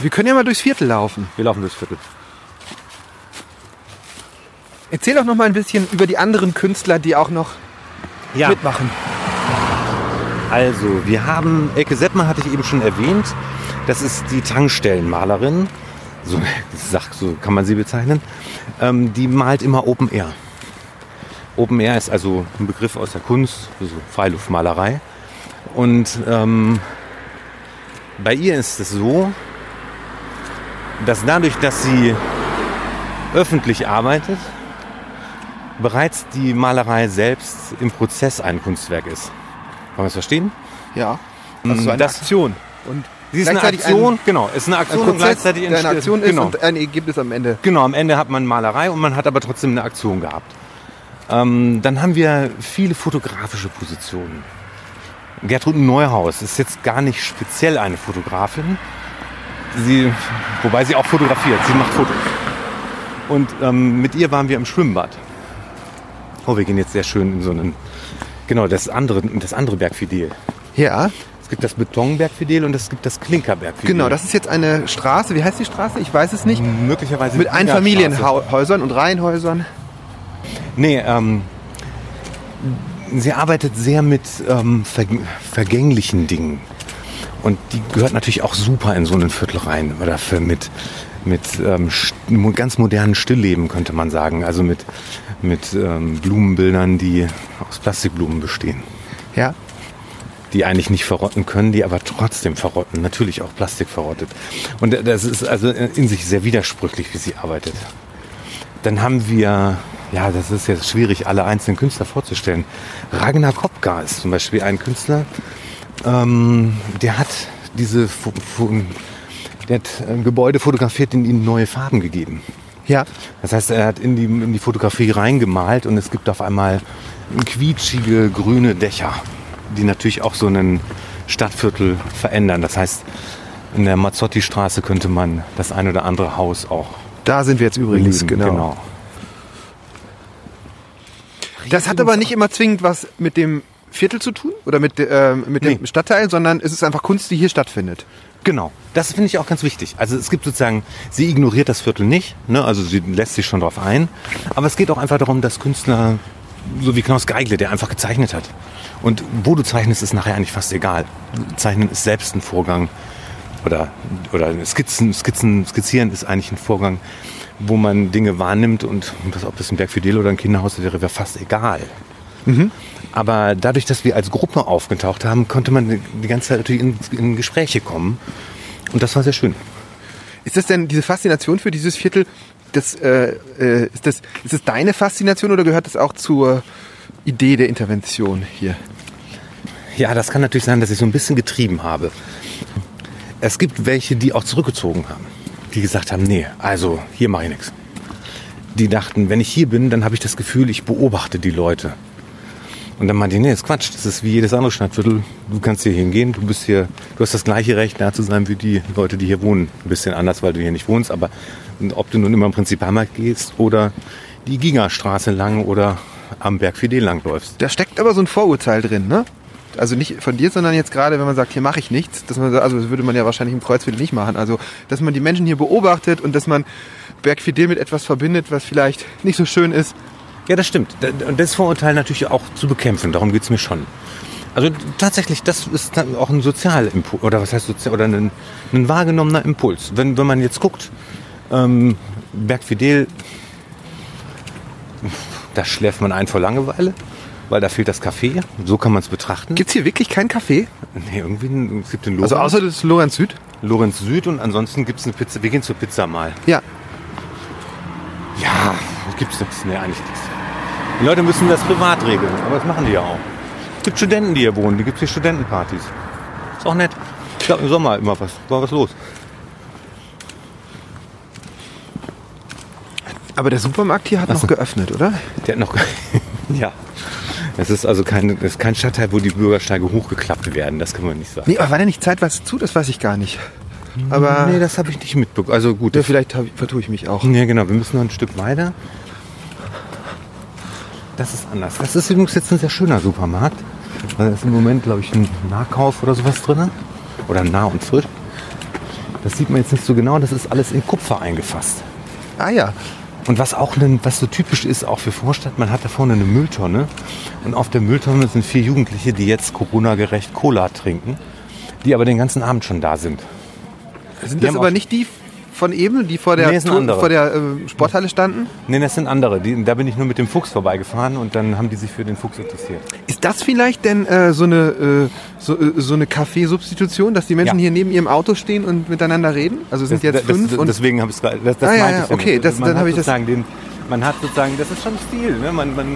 Wir können ja mal durchs Viertel laufen. Wir laufen durchs Viertel. Erzähl doch noch mal ein bisschen über die anderen Künstler, die auch noch Ja, mitmachen. also wir haben, Elke Seppmann hatte ich eben schon erwähnt. Das ist die Tankstellenmalerin. So, sag, so kann man sie bezeichnen. Ähm, die malt immer Open Air. Open Air ist also ein Begriff aus der Kunst, also Freiluftmalerei. Und ähm, bei ihr ist es so, dass dadurch, dass sie öffentlich arbeitet, bereits die Malerei selbst im Prozess ein Kunstwerk ist. Kann man das verstehen? Ja. Also so eine Das- Aktion. Und Sie ist eine Aktion, ein- genau, ist eine ein Aktion und Prozess, gleichzeitig der eine entsteht- Aktion ist genau. und ein Ergebnis am Ende. Genau, am Ende hat man Malerei und man hat aber trotzdem eine Aktion gehabt. Ähm, dann haben wir viele fotografische Positionen. Gertrud Neuhaus ist jetzt gar nicht speziell eine Fotografin. Sie, wobei sie auch fotografiert, sie macht Fotos. Und ähm, mit ihr waren wir im Schwimmbad. Oh, wir gehen jetzt sehr schön in so einen, genau, das andere, das andere Bergfidel. Ja, Es gibt das Betonbergfidel und es gibt das Klinkerbergfidel. genau. Das ist jetzt eine Straße. Wie heißt die Straße? Ich weiß es nicht. möglicherweise Mit. Einfamilienhäusern und Reihenhäusern. Nee, ähm, sie arbeitet sehr mit ähm, ver vergänglichen Dingen. Und die gehört natürlich auch super in so ein Viertel rein. Oder für mit, mit ähm, ganz modernen Stillleben, könnte man sagen. Also mit, mit ähm, Blumenbildern, die aus Plastikblumen bestehen. Ja. Die eigentlich nicht verrotten können, die aber trotzdem verrotten. Natürlich auch Plastik verrottet. Und das ist also in sich sehr widersprüchlich, wie sie arbeitet. Dann haben wir, ja, das ist jetzt schwierig, alle einzelnen Künstler vorzustellen. Ragnar Kopka ist zum Beispiel ein Künstler, ähm, der hat diese der hat ein Gebäude fotografiert und ihnen neue Farben gegeben. Ja. Das heißt, er hat in die, in die Fotografie reingemalt und es gibt auf einmal quietschige grüne Dächer, die natürlich auch so ein Stadtviertel verändern. Das heißt, in der Mazzotti-Straße könnte man das ein oder andere Haus auch Da sind wir jetzt übrigens, beleben. genau. Das hat aber nicht immer zwingend was mit dem Viertel zu tun oder mit, äh, mit dem Nee. Stadtteil, sondern es ist einfach Kunst, die hier stattfindet. Genau, das finde ich auch ganz wichtig. Also es gibt sozusagen, sie ignoriert das Viertel nicht, ne? also sie lässt sich schon drauf ein, aber es geht auch einfach darum, dass Künstler, so wie Knaus Geigle, der einfach gezeichnet hat. Und wo du zeichnest, ist nachher eigentlich fast egal. Zeichnen ist selbst ein Vorgang oder, oder Skizzen, Skizzen, Skizzieren ist eigentlich ein Vorgang, wo man Dinge wahrnimmt und das, ob das ein Berg Fidel oder ein Kinderhaus wäre, wäre fast egal. Aber dadurch, dass wir als Gruppe aufgetaucht haben, konnte man die ganze Zeit natürlich in, in Gespräche kommen. Und das war sehr schön. Ist das denn diese Faszination für dieses Viertel, das, äh, äh, ist, das, ist das deine Faszination oder gehört das auch zur Idee der Intervention hier? Ja, das kann natürlich sein, dass ich so ein bisschen getrieben habe. Es gibt welche, die auch zurückgezogen haben. Die gesagt haben, nee, also hier mache ich nichts. Die dachten, wenn ich hier bin, dann habe ich das Gefühl, ich beobachte die Leute. Und dann meinte ich, nee, das ist Quatsch. Das ist wie jedes andere Stadtviertel. Du kannst hier hingehen, du bist hier, du hast das gleiche Recht, da zu sein wie die Leute, die hier wohnen. Ein bisschen anders, weil du hier nicht wohnst, aber ob du nun immer im Prinzipalmarkt gehst oder die Gigastraße lang oder am Berg Fidel lang läufst. Da steckt aber so ein Vorurteil drin, ne? Also nicht von dir, sondern jetzt gerade, wenn man sagt, hier mache ich nichts, dass man, also das würde man ja wahrscheinlich im Kreuzviertel nicht machen. Also, dass man die Menschen hier beobachtet und dass man Berg Fidel mit etwas verbindet, was vielleicht nicht so schön ist. Ja, das stimmt. Und das Vorurteil natürlich auch zu bekämpfen. Darum geht's mir schon. Also tatsächlich, das ist dann auch ein Sozialimpuls, oder was heißt sozial, oder ein, ein wahrgenommener Impuls. Wenn, wenn man jetzt guckt, ähm, Berg Fidel, da schläft man ein vor Langeweile, weil da fehlt das Café. So kann man es betrachten. Gibt's hier wirklich kein Café? nee, irgendwie, es gibt den Also Lorenz, außer das Lorenz Süd? Lorenz Süd und ansonsten gibt's eine Pizza. Wir gehen zur Pizza mal. Ja. Ja, gibt's nichts. Nee, eigentlich nichts. Die Leute müssen das privat regeln, aber das machen die ja auch. Es gibt Studenten, die hier wohnen, die gibt hier Studentenpartys. Ist auch nett. Ich glaube im Sommer immer was, war was los. Aber der Supermarkt hier hat noch geöffnet, oder? Der hat noch. ja. Es ist also kein, es ist kein Stadtteil, wo die Bürgersteige hochgeklappt werden, das kann man nicht sagen. Nee, aber war der nicht zeitweise zu? Das weiß ich gar nicht. Aber nee das habe ich nicht mitbekommen. Also gut, ja, vielleicht hab, vertue ich mich auch. Ja, genau. Wir müssen noch ein Stück weiter. Das ist anders. Das ist übrigens jetzt ein sehr schöner Supermarkt. Da ist im Moment, glaube ich, ein Nahkauf oder sowas drin. Oder nah und frisch. Das sieht man jetzt nicht so genau. Das ist alles in Kupfer eingefasst. Ah ja. Und was auch was so typisch ist, auch für Vorstadt, man hat da vorne eine Mülltonne. Und auf der Mülltonne sind vier Jugendliche, die jetzt Corona-gerecht Cola trinken. Die aber den ganzen Abend schon da sind. Sind Die das aber nicht die von eben, die vor der, Nee, vor der äh, Sporthalle standen? Nee, das sind andere. Die, da bin ich nur mit dem Fuchs vorbeigefahren und dann haben die sich für den Fuchs interessiert. Ist das vielleicht denn äh, so eine, äh, so, äh, so eine Kaffeesubstitution, dass die Menschen Ja. hier neben ihrem Auto stehen und miteinander reden? Also es sind Das- jetzt das, fünf das, und deswegen habe ich es gerade. Das, das Ah, ja, ja, okay, das- man dann hat hab ich das- den, Man hat sozusagen, das ist schon Stil. Ne? Man, man,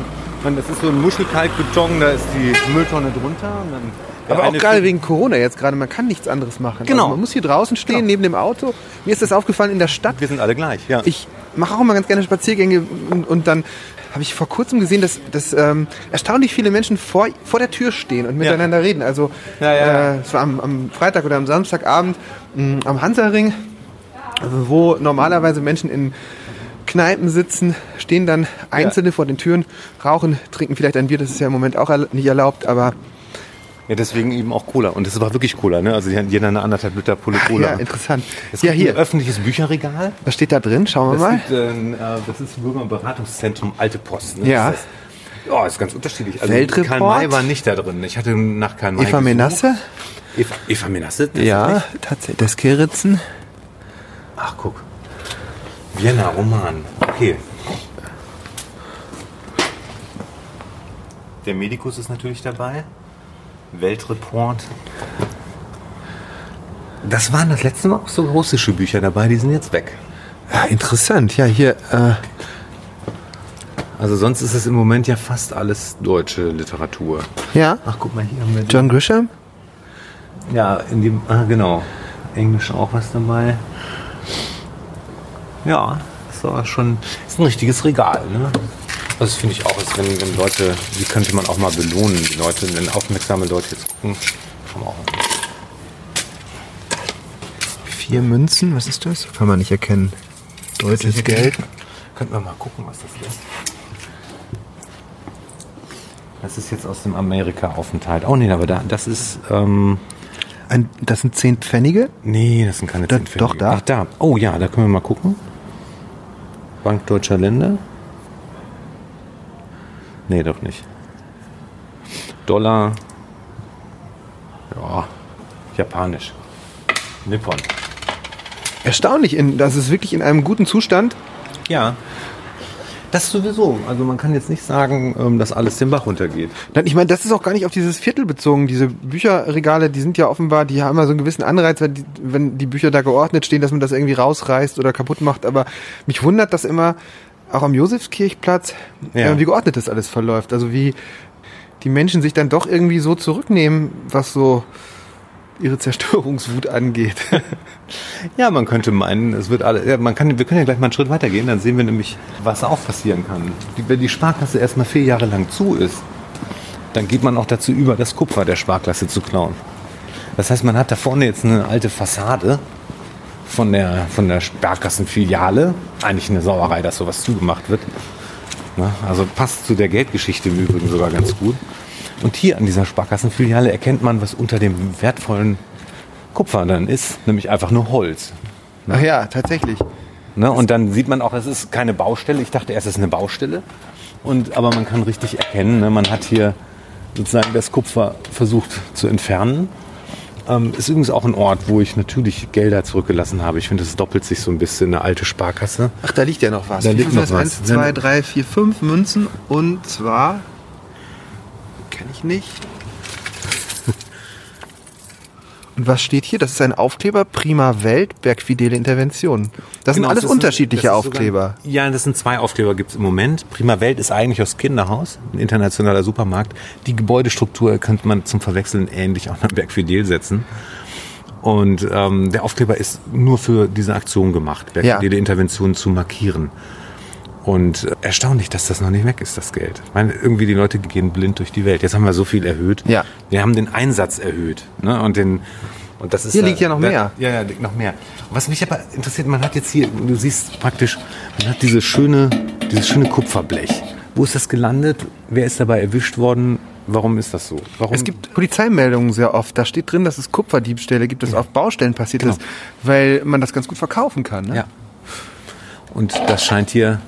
man, das ist so ein Muschelkalkbeton, da ist die Mülltonne drunter. Und dann Aber auch gerade wegen Corona jetzt gerade, man kann nichts anderes machen. Genau. Also man muss hier draußen stehen, Genau. neben dem Auto. Mir ist das aufgefallen in der Stadt. Wir sind alle gleich, ja. Ich mache auch immer ganz gerne Spaziergänge und, und dann habe ich vor kurzem gesehen, dass, dass ähm, erstaunlich viele Menschen vor, vor der Tür stehen und miteinander reden. Also Ja, ja, ja. Äh, es war am, am Freitag oder am Samstagabend mh, am Hansaring, wo normalerweise Menschen in Kneipen sitzen, stehen dann Einzelne vor den Türen, rauchen, trinken vielleicht ein Bier, das ist ja im Moment auch nicht erlaubt, aber Ja, deswegen eben auch Cola. Und das war wirklich Cola, ne? Also die hatten jeder eine anderthalb Liter Pulle Cola. Ja, interessant. Es Ja, gibt ein hier. öffentliches Bücherregal. Was steht da drin? Schauen wir Das, mal. gibt, äh, äh, das ist Bürgerberatungszentrum Alte Post. Ne? Ja. Das ist, das. ja, ist ganz unterschiedlich. Also Weltreport? Karl May war nicht da drin. Ich hatte nach Karl May Eva gesucht. Menasse? Eva, Eva Menasse? Ja, tatsächlich. Das Kiritzen. Ach, guck. Vienna, Roman. Okay. Der Medikus ist natürlich dabei. Weltreport. Das waren das letzte Mal auch so russische Bücher dabei, die sind jetzt weg. Ja, interessant. Ja, hier. Äh, Also sonst ist es im Moment ja fast alles deutsche Literatur. ja, Ach, guck mal, hier haben wir John Grisham. Ja, in dem, ah, genau. Englisch auch was dabei. Ja, ist aber schon, ist ein richtiges Regal, ne? Das finde ich auch, ist, wenn, wenn Leute, die könnte man auch mal belohnen, die Leute, wenn aufmerksame Leute jetzt gucken, man auch. Vier Münzen. Was ist das? Kann man nicht erkennen. Deutsches Geld. Könnten wir mal gucken, was das ist. Das ist jetzt aus dem Amerika-Aufenthalt. Oh nee, aber da, das ist, ähm, Ein, das sind zehn Pfennige. Nee, das sind keine Da- 10 Pfennige. doch, da. Ach, da. Oh ja, da können wir mal gucken. Bank Deutscher Länder. Nee, doch nicht. Dollar. Ja, japanisch. Nippon. Erstaunlich. In, das ist wirklich in einem guten Zustand. Ja. Das sowieso. Also man kann jetzt nicht sagen, ähm, dass alles den Bach runtergeht. Nein, Ich meine, das ist auch gar nicht auf dieses Viertel bezogen. Diese Bücherregale, die sind ja offenbar, die haben ja so einen gewissen Anreiz, wenn die, wenn die Bücher da geordnet stehen, dass man das irgendwie rausreißt oder kaputt macht. Aber mich wundert das immer, auch am Josefskirchplatz, Ja. äh, wie geordnet das alles verläuft. Also wie die Menschen sich dann doch irgendwie so zurücknehmen, was so ihre Zerstörungswut angeht. Ja, man könnte meinen, es wird alle. Ja, man kann, wir können ja gleich mal einen Schritt weitergehen, dann sehen wir nämlich, was auch passieren kann. Die, wenn die Sparkasse erstmal vier Jahre lang zu ist, dann geht man auch dazu über, das Kupfer der Sparkasse zu klauen. Das heißt, man hat da vorne jetzt eine alte Fassade von der, von der Sparkassenfiliale. Eigentlich eine Sauerei, dass sowas zugemacht wird. Ne? Also passt zu der Geldgeschichte im Übrigen sogar ganz gut. Und hier an dieser Sparkassenfiliale erkennt man, was unter dem wertvollen Kupfer dann ist, nämlich einfach nur Holz. Ach ja, tatsächlich. Ne? Und dann sieht man auch, es ist keine Baustelle. Ich dachte erst, es ist eine Baustelle. Und, aber man kann richtig erkennen, ne? man hat hier sozusagen das Kupfer versucht zu entfernen. Ähm, ist übrigens auch ein Ort, wo ich natürlich Gelder zurückgelassen habe. Ich finde, es doppelt sich so ein bisschen eine alte Sparkasse. Ach, da liegt ja noch was. Da liegt noch das? was. Eins, zwei, drei, vier, fünf Münzen und zwar kenne ich nicht. Und was steht hier? Das ist ein Aufkleber Prima Welt, Bergfidele Intervention. Das sind Genau, alles das unterschiedliche ist Aufkleber. Sogar, ja, das sind zwei Aufkleber gibt es im Moment. Prima Welt ist eigentlich aus Kinderhaus, ein internationaler Supermarkt. Die Gebäudestruktur könnte man zum Verwechseln ähnlich auch nach Bergfidel setzen. Und ähm, der Aufkleber ist nur für diese Aktion gemacht, Bergfidele Intervention zu markieren. Und erstaunlich, dass das noch nicht weg ist, das Geld. Ich meine, irgendwie die Leute gehen blind durch die Welt. Jetzt haben wir so viel erhöht. Ja. Wir haben den Einsatz erhöht. Ne? Und den und das ist Hier liegt ja noch da- mehr. Ja, ja, liegt noch mehr. Was mich aber interessiert, man hat jetzt hier, du siehst praktisch, man hat diese schöne, dieses schöne Kupferblech. Wo ist das gelandet? Wer ist dabei erwischt worden? Warum ist das so? Warum? Es gibt Polizeimeldungen sehr oft. Da steht drin, dass es Kupferdiebstähle gibt, das auf Baustellen passiert Genau. ist, weil man das ganz gut verkaufen kann. Ne? Ja. Und das scheint hier.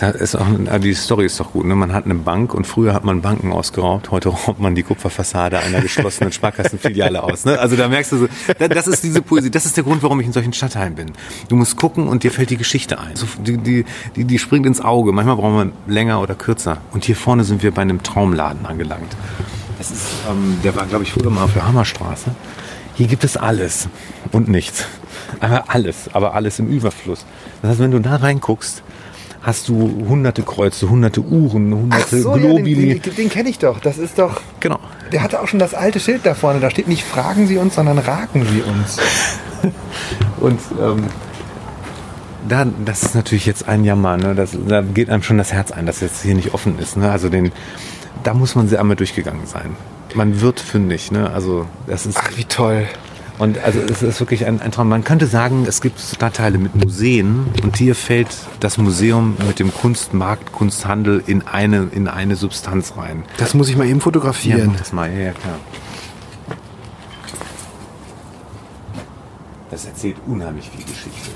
Ist auch, ah, die Story ist doch gut. Ne? Man hat eine Bank und früher hat man Banken ausgeraubt. Heute raubt man die Kupferfassade einer geschlossenen Sparkassenfiliale aus. Ne? Also da merkst du so, da- das ist diese Poesie. Das ist der Grund, warum ich in solchen Stadtteilen bin. Du musst gucken und dir fällt die Geschichte ein. So, die, die, die, die springt ins Auge. Manchmal brauchen wir länger oder kürzer. Und hier vorne sind wir bei einem Traumladen angelangt. Das ist, ähm, der war, glaube ich, früher mal auf der Hammerstraße. Hier gibt es alles und nichts. Aber alles, aber alles im Überfluss. Das heißt, wenn du da reinguckst, hast du hunderte Kreuze, hunderte Uhren, hunderte so, ja, den, den, den kenne ich doch. Das ist doch. genau. Der hatte auch schon das alte Schild da vorne. Da steht nicht fragen Sie uns, sondern raken Sie uns. Und ähm, da, das ist natürlich jetzt ein Jammer. Ne? Das, da geht einem schon das Herz ein, dass jetzt hier nicht offen ist. Ne? Also den, da muss man sehr einmal durchgegangen sein. Man wird fündig. Ne? Also das ist Ach, wie toll. Und also es ist wirklich ein, ein, Traum. Man könnte sagen, es gibt Stadtteile mit Museen und hier fällt das Museum mit dem Kunstmarkt, Kunsthandel in eine, in eine Substanz rein. Das muss ich mal eben fotografieren. Ja, mach das mal, ja, klar. Das erzählt unheimlich viel Geschichte.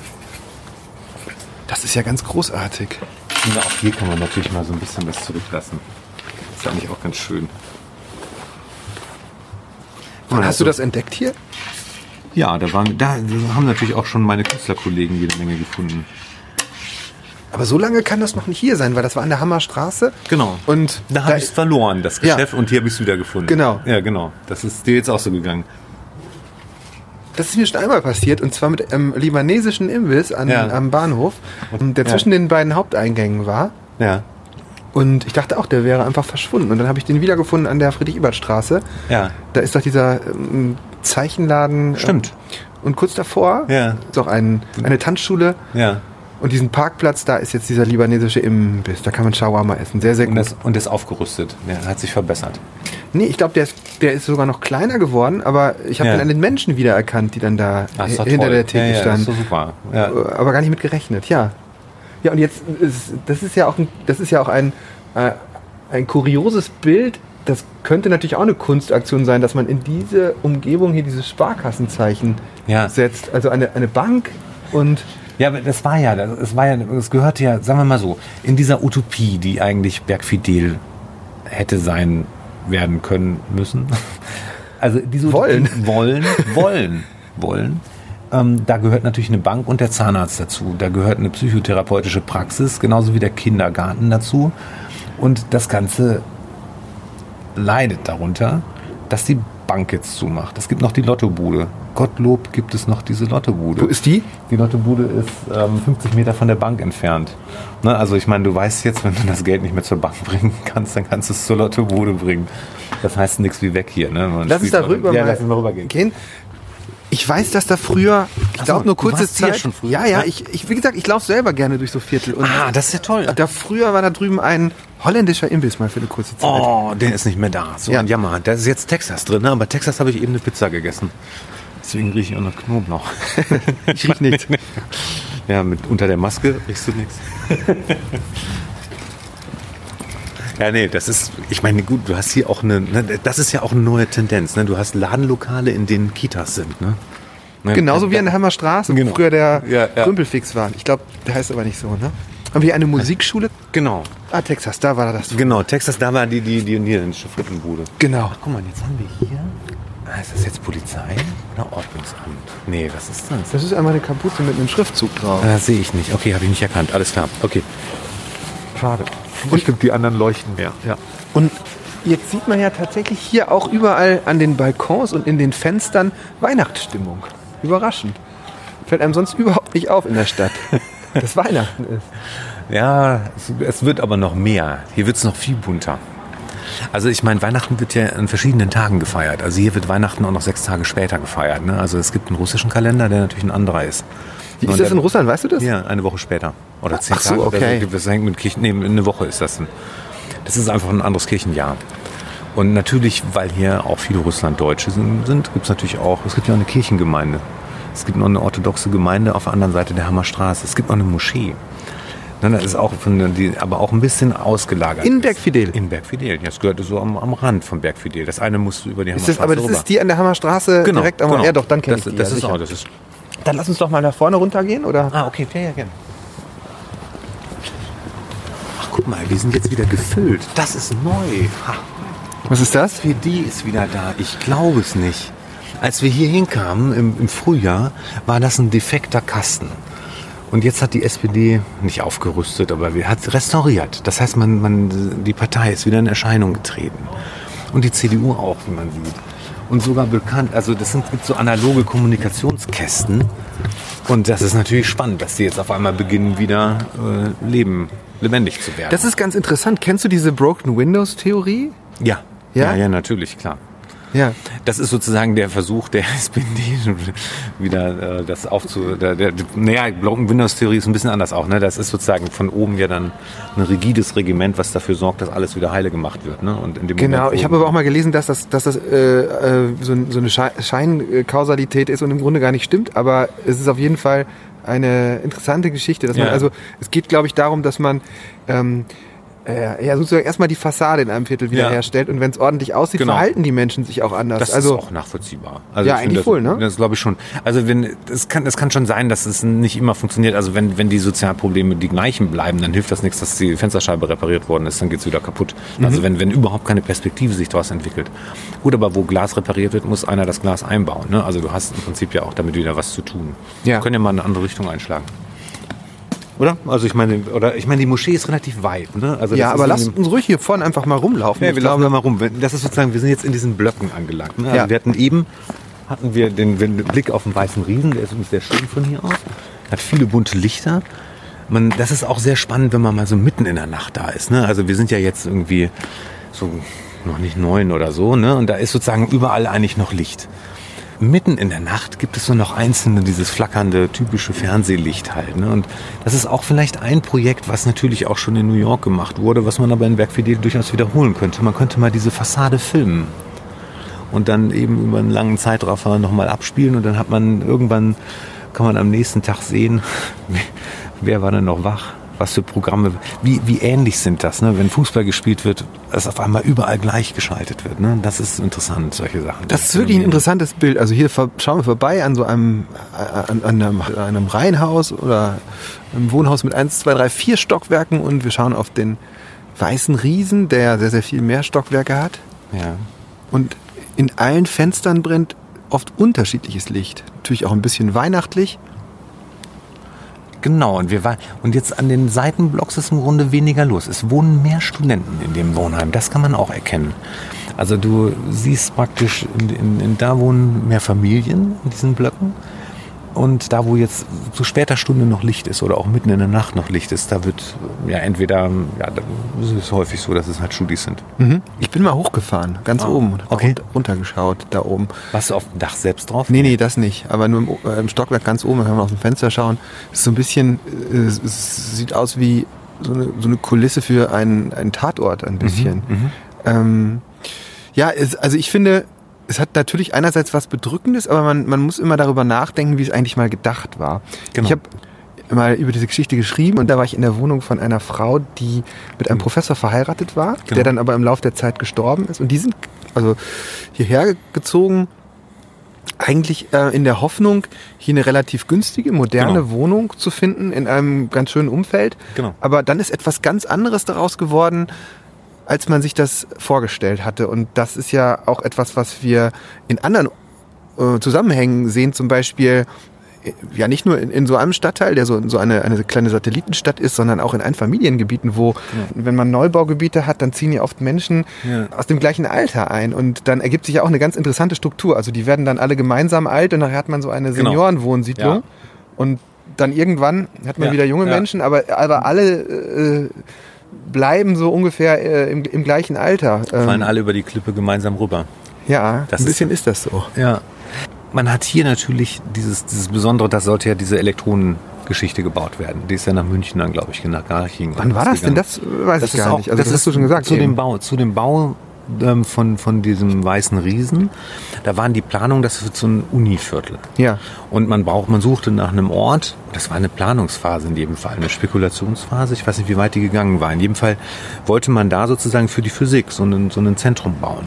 Das ist ja ganz großartig. Und auch hier kann man natürlich mal so ein bisschen was zurücklassen. Das ist eigentlich auch ganz schön. Und hast du das entdeckt hier? Ja, da, waren, da haben natürlich auch schon meine Künstlerkollegen jede Menge gefunden. Aber so lange kann das noch nicht hier sein, weil das war an der Hammerstraße. Genau. Und Da habe ich es verloren, das Ja. Geschäft, und hier habe ich es wieder gefunden. Genau. Ja, genau. Das ist dir jetzt auch so gegangen. Das ist mir schon einmal passiert und zwar mit einem libanesischen Imbiss an, Ja. am Bahnhof, der Ja. zwischen den beiden Haupteingängen war. Ja. Und ich dachte auch, der wäre einfach verschwunden. Und dann habe ich den wiedergefunden an der Friedrich-Ebert-Straße. Ja. Da ist doch dieser ähm, Zeichenladen. Stimmt. Ähm, und kurz davor Ja. ist auch ein, eine Tanzschule. Ja. Und diesen Parkplatz, da ist jetzt dieser libanesische Imbiss. Da kann man Shawarma essen. Sehr, sehr Und gut. das, und das aufgerüstet. Der hat sich verbessert. Nee, ich glaube, der ist, der ist sogar noch kleiner geworden, aber ich habe Ja. dann an den Menschen wiedererkannt, die dann da doch hinter toll. der Theke ja, ja, Das standen. ist so super. Ja. aber gar nicht mit gerechnet, ja. Ja, und jetzt ist das ist ja auch ein, das ist ja auch ein, äh, ein kurioses Bild. Das könnte natürlich auch eine Kunstaktion sein, dass man in diese Umgebung hier dieses Sparkassenzeichen Ja. setzt. Also eine, eine Bank und Ja, aber das war ja, das, war ja, es gehörte ja, sagen wir mal so, in dieser Utopie, die eigentlich Bergfidel hätte sein werden können müssen. Also diese Wollen. Utopie, wollen, wollen, wollen. Ähm, da gehört natürlich eine Bank und der Zahnarzt dazu. Da gehört eine psychotherapeutische Praxis, genauso wie der Kindergarten dazu. Und das Ganze leidet darunter, dass die Bank jetzt zumacht. Es gibt noch die Lottobude. Gottlob gibt es noch diese Lottobude. wo ist die? Die Lottobude ist ähm, 50 Meter von der Bank entfernt. Ne, also ich meine, du weißt jetzt, wenn du das Geld nicht mehr zur Bank bringen kannst, dann kannst du es zur Lottobude bringen. Das heißt nichts wie weg hier. Ne? Man Lass uns spielt- darüber ja, mal rübergehen. Ich weiß, dass da früher, ich so, glaube nur kurze Zeit. schon früher? Ja, ja, Ja. ich, ich, wie gesagt, ich laufe selber gerne durch so Viertel. Und Ah, das ist ja toll. da früher war da drüben ein holländischer Imbiss mal für eine kurze Zeit. Oh, der ist nicht mehr da. So Ja. ein Jammer. Da ist jetzt Texas drin, ne? aber Texas habe ich eben eine Pizza gegessen. Deswegen rieche ich auch noch Knoblauch. Ich riech nichts. Ja, mit unter der Maske riechst du nichts. Ja, nee, das ist, ich meine, gut, du hast hier auch eine, ne, das ist ja auch eine neue Tendenz, ne? Du hast Ladenlokale, in denen Kitas sind, ne? Ne? Genauso wie an der Hammerstraße, wo Genau. früher der Ja, ja. Rümpelfix war. Ich glaube, der heißt aber nicht so, ne? Haben wir hier eine Musikschule? Genau, Ah, Texas, da war das. genau. Texas, da war die, die, die niederländische Frittenbude. Genau. Guck mal, jetzt haben wir hier, ah, ist das jetzt Polizei oder Ordnungsamt? Nee, was ist das? Das ist einmal eine Kapuze mit einem Schriftzug drauf. Ah, sehe ich nicht. Okay, habe ich nicht erkannt. Alles klar. Okay. Schade. Und stimmt, die anderen leuchten mehr. Ja. Und jetzt sieht man ja tatsächlich hier auch überall an den Balkons und in den Fenstern Weihnachtsstimmung. Überraschend. Fällt einem sonst überhaupt nicht auf in der Stadt, dass Weihnachten ist. Ja, es, es wird aber noch mehr. Hier wird es noch viel bunter. Also ich meine, Weihnachten wird ja an verschiedenen Tagen gefeiert. Also hier wird Weihnachten auch noch sechs Tage später gefeiert. Ne? Also es gibt einen russischen Kalender, der natürlich ein anderer ist. Wie ist das in Russland, weißt du das? Ja, eine Woche später. Oder zehn Ach so, Tage. okay. Das hängt mit Kirchen. Nee, eine Woche ist das. Das ist einfach ein anderes Kirchenjahr. Und natürlich, weil hier auch viele Russlanddeutsche sind, sind gibt es natürlich auch, es gibt ja auch eine Kirchengemeinde. Es gibt noch eine orthodoxe Gemeinde auf der anderen Seite der Hammerstraße. Es gibt noch eine Moschee. Ne, Das ist auch von die, aber auch ein bisschen ausgelagert. In. Bergfidel? In Bergfidel. Ja, es gehört so am, am Rand von Bergfidel. Das eine musst du über die Ist das, Hammerstraße aber das rüber. ist die an der Hammerstraße genau, direkt am genau. Ja, doch, dann kenne das, ich die. Das ja, ist sicher. auch, das ist Dann lass uns doch mal da vorne runtergehen, oder? Ah, okay, ja, ja, gerne. Ach, guck mal, die sind jetzt wieder gefüllt. Das ist neu. Ha, Was ist das? SPD ist wieder da. Ich glaube es nicht. Als wir hier hinkamen im, im Frühjahr, war das ein defekter Kasten. Und jetzt hat die SPD nicht aufgerüstet, aber wir hat restauriert. Das heißt, man, man, die Partei ist wieder in Erscheinung getreten. Und die CDU auch, wie man sieht. Und sogar bekannt, also das sind gibt so analoge Kommunikationskästen. Und das ist natürlich spannend, dass die jetzt auf einmal beginnen, wieder äh, leben, lebendig zu werden. Das ist ganz interessant. Kennst du diese Broken Windows Theorie? ja. Ja? ja, ja, natürlich, klar. Ja. Das ist sozusagen der Versuch der SPD, wieder äh, das aufzu... Der, der, naja, Broken Windows Theorie ist ein bisschen anders auch. Ne? Das ist sozusagen von oben ja dann ein rigides Regiment, was dafür sorgt, dass alles wieder heile gemacht wird. Ne? Und in dem Genau, Moment, ich habe aber auch mal gelesen, dass das, dass das äh, äh, so, so eine Schei- Scheinkausalität ist und im Grunde gar nicht stimmt, aber es ist auf jeden Fall eine interessante Geschichte. Dass man, Ja. also es geht, glaube ich, darum, dass man ähm, äh, ja, sozusagen erstmal die Fassade in einem Viertel wiederherstellt und wenn es ordentlich aussieht, Genau. verhalten die Menschen sich auch anders. Das also ist auch nachvollziehbar. Also Ja, eigentlich wohl, ne? Das glaube ich schon. Also wenn es kann, es kann schon sein, dass es nicht immer funktioniert. Also wenn, wenn die Sozialprobleme die gleichen bleiben, dann hilft das nichts, dass die Fensterscheibe repariert worden ist, dann geht's wieder kaputt. Mhm. Also wenn, wenn überhaupt keine Perspektive sich daraus entwickelt. Gut, aber wo Glas repariert wird, muss einer das Glas einbauen. Ne? Also du hast im Prinzip ja auch damit wieder was zu tun. Ja. Wir können ja mal in eine andere Richtung einschlagen. Oder? Also ich meine, oder ich meine, die Moschee ist relativ weit. Ne? Also ja, aber lasst uns ruhig hier vorne einfach mal rumlaufen. ja, wir laufen da mal rum. Das ist sozusagen, wir sind jetzt in diesen Blöcken angelangt. Ne? Also Ja. wir hatten eben, hatten wir den, den Blick auf den weißen Riesen, der ist übrigens sehr schön von hier aus. Hat viele bunte Lichter. Man, das ist auch sehr spannend, wenn man mal so mitten in der Nacht da ist. Ne? Also wir sind ja jetzt irgendwie so noch nicht neun oder so, ne? Und da ist sozusagen überall eigentlich noch Licht. Mitten in der Nacht gibt es so noch einzelne, dieses flackernde, typische Fernsehlicht halt. Ne? Und das ist auch vielleicht ein Projekt, was natürlich auch schon in New York gemacht wurde, was man aber in Bergfidel durchaus wiederholen könnte. Man könnte mal diese Fassade filmen und dann eben über einen langen Zeitraffer nochmal abspielen und dann hat man irgendwann, kann man am nächsten Tag sehen, wer war denn noch wach, was für Programme, wie, wie ähnlich sind das, ne? wenn Fußball gespielt wird, dass auf einmal überall gleich geschaltet wird. Ne? Das ist interessant, solche Sachen. Das ist wirklich ein interessantes Bild. Also hier schauen wir vorbei an so einem, äh, an, an einem, an einem Reihenhaus oder einem Wohnhaus mit eins, zwei, drei, vier Stockwerken und wir schauen auf den weißen Riesen, der sehr, sehr viel mehr Stockwerke hat. Ja. Und in allen Fenstern brennt oft unterschiedliches Licht. Natürlich auch ein bisschen weihnachtlich. Genau, und wir waren, und jetzt an den Seitenblocks ist im Grunde weniger los. Es wohnen mehr Studenten in dem Wohnheim. Das kann man auch erkennen. Also du siehst praktisch, in, in, in, da wohnen mehr Familien in diesen Blöcken. Und da, wo jetzt zu später Stunde noch Licht ist oder auch mitten in der Nacht noch Licht ist, da wird ja entweder, ja, da ist es häufig so, dass es halt Studis sind. Ich bin mal hochgefahren, ganz Ah, oben und okay. runter, runtergeschaut da oben. Warst du auf dem Dach selbst drauf? Nee, nee, das nicht. Aber nur im, äh, im Stockwerk ganz oben, da kann man aus dem Fenster schauen. Ist so ein bisschen, äh, sieht aus wie so eine, so eine Kulisse für einen, einen Tatort ein bisschen. Ähm, ja, es, also ich finde, es hat natürlich einerseits was Bedrückendes, aber man, man muss immer darüber nachdenken, wie es eigentlich mal gedacht war. Genau. Ich habe mal über diese Geschichte geschrieben und da war ich in der Wohnung von einer Frau, die mit einem Professor verheiratet war, Genau. der dann aber im Laufe der Zeit gestorben ist. Und die sind also hierher gezogen, eigentlich äh, in der Hoffnung, hier eine relativ günstige, moderne Genau. Wohnung zu finden in einem ganz schönen Umfeld. Genau. Aber dann ist etwas ganz anderes daraus geworden, als man sich das vorgestellt hatte. Und das ist ja auch etwas, was wir in anderen äh, Zusammenhängen sehen, zum Beispiel äh, ja nicht nur in, in so einem Stadtteil, der so, so eine, eine kleine Satellitenstadt ist, sondern auch in Einfamiliengebieten, wo, wenn man Neubaugebiete hat, dann ziehen ja oft Menschen Ja. aus dem gleichen Alter ein. Und dann ergibt sich ja auch eine ganz interessante Struktur. Also die werden dann alle gemeinsam alt und nachher hat man so eine Genau. Seniorenwohnsiedlung. Ja. Und dann irgendwann hat man Ja, wieder junge ja. Menschen, aber, aber alle äh, bleiben so ungefähr äh, im, im gleichen Alter. Ähm, Fallen alle über die Klippe gemeinsam rüber. ja, Das ein ist- bisschen ist, das so. Ja. Man hat hier natürlich dieses, dieses Besondere, da sollte ja diese Elektronengeschichte gebaut werden. Die ist ja nach München dann, glaube ich, nach Garching. Wann war das denn? Das weiß ich gar nicht. Also das, hast du schon gesagt. Zu eben. dem Bau, zu dem Bau ähm, von, von diesem weißen Riesen, da waren die Planungen, das wird so ein Univiertel. Ja. Und man braucht, man suchte nach einem Ort. Das war eine Planungsphase in jedem Fall, eine Spekulationsphase. Ich weiß nicht, wie weit die gegangen war. In jedem Fall wollte man da sozusagen für die Physik so ein, so ein Zentrum bauen.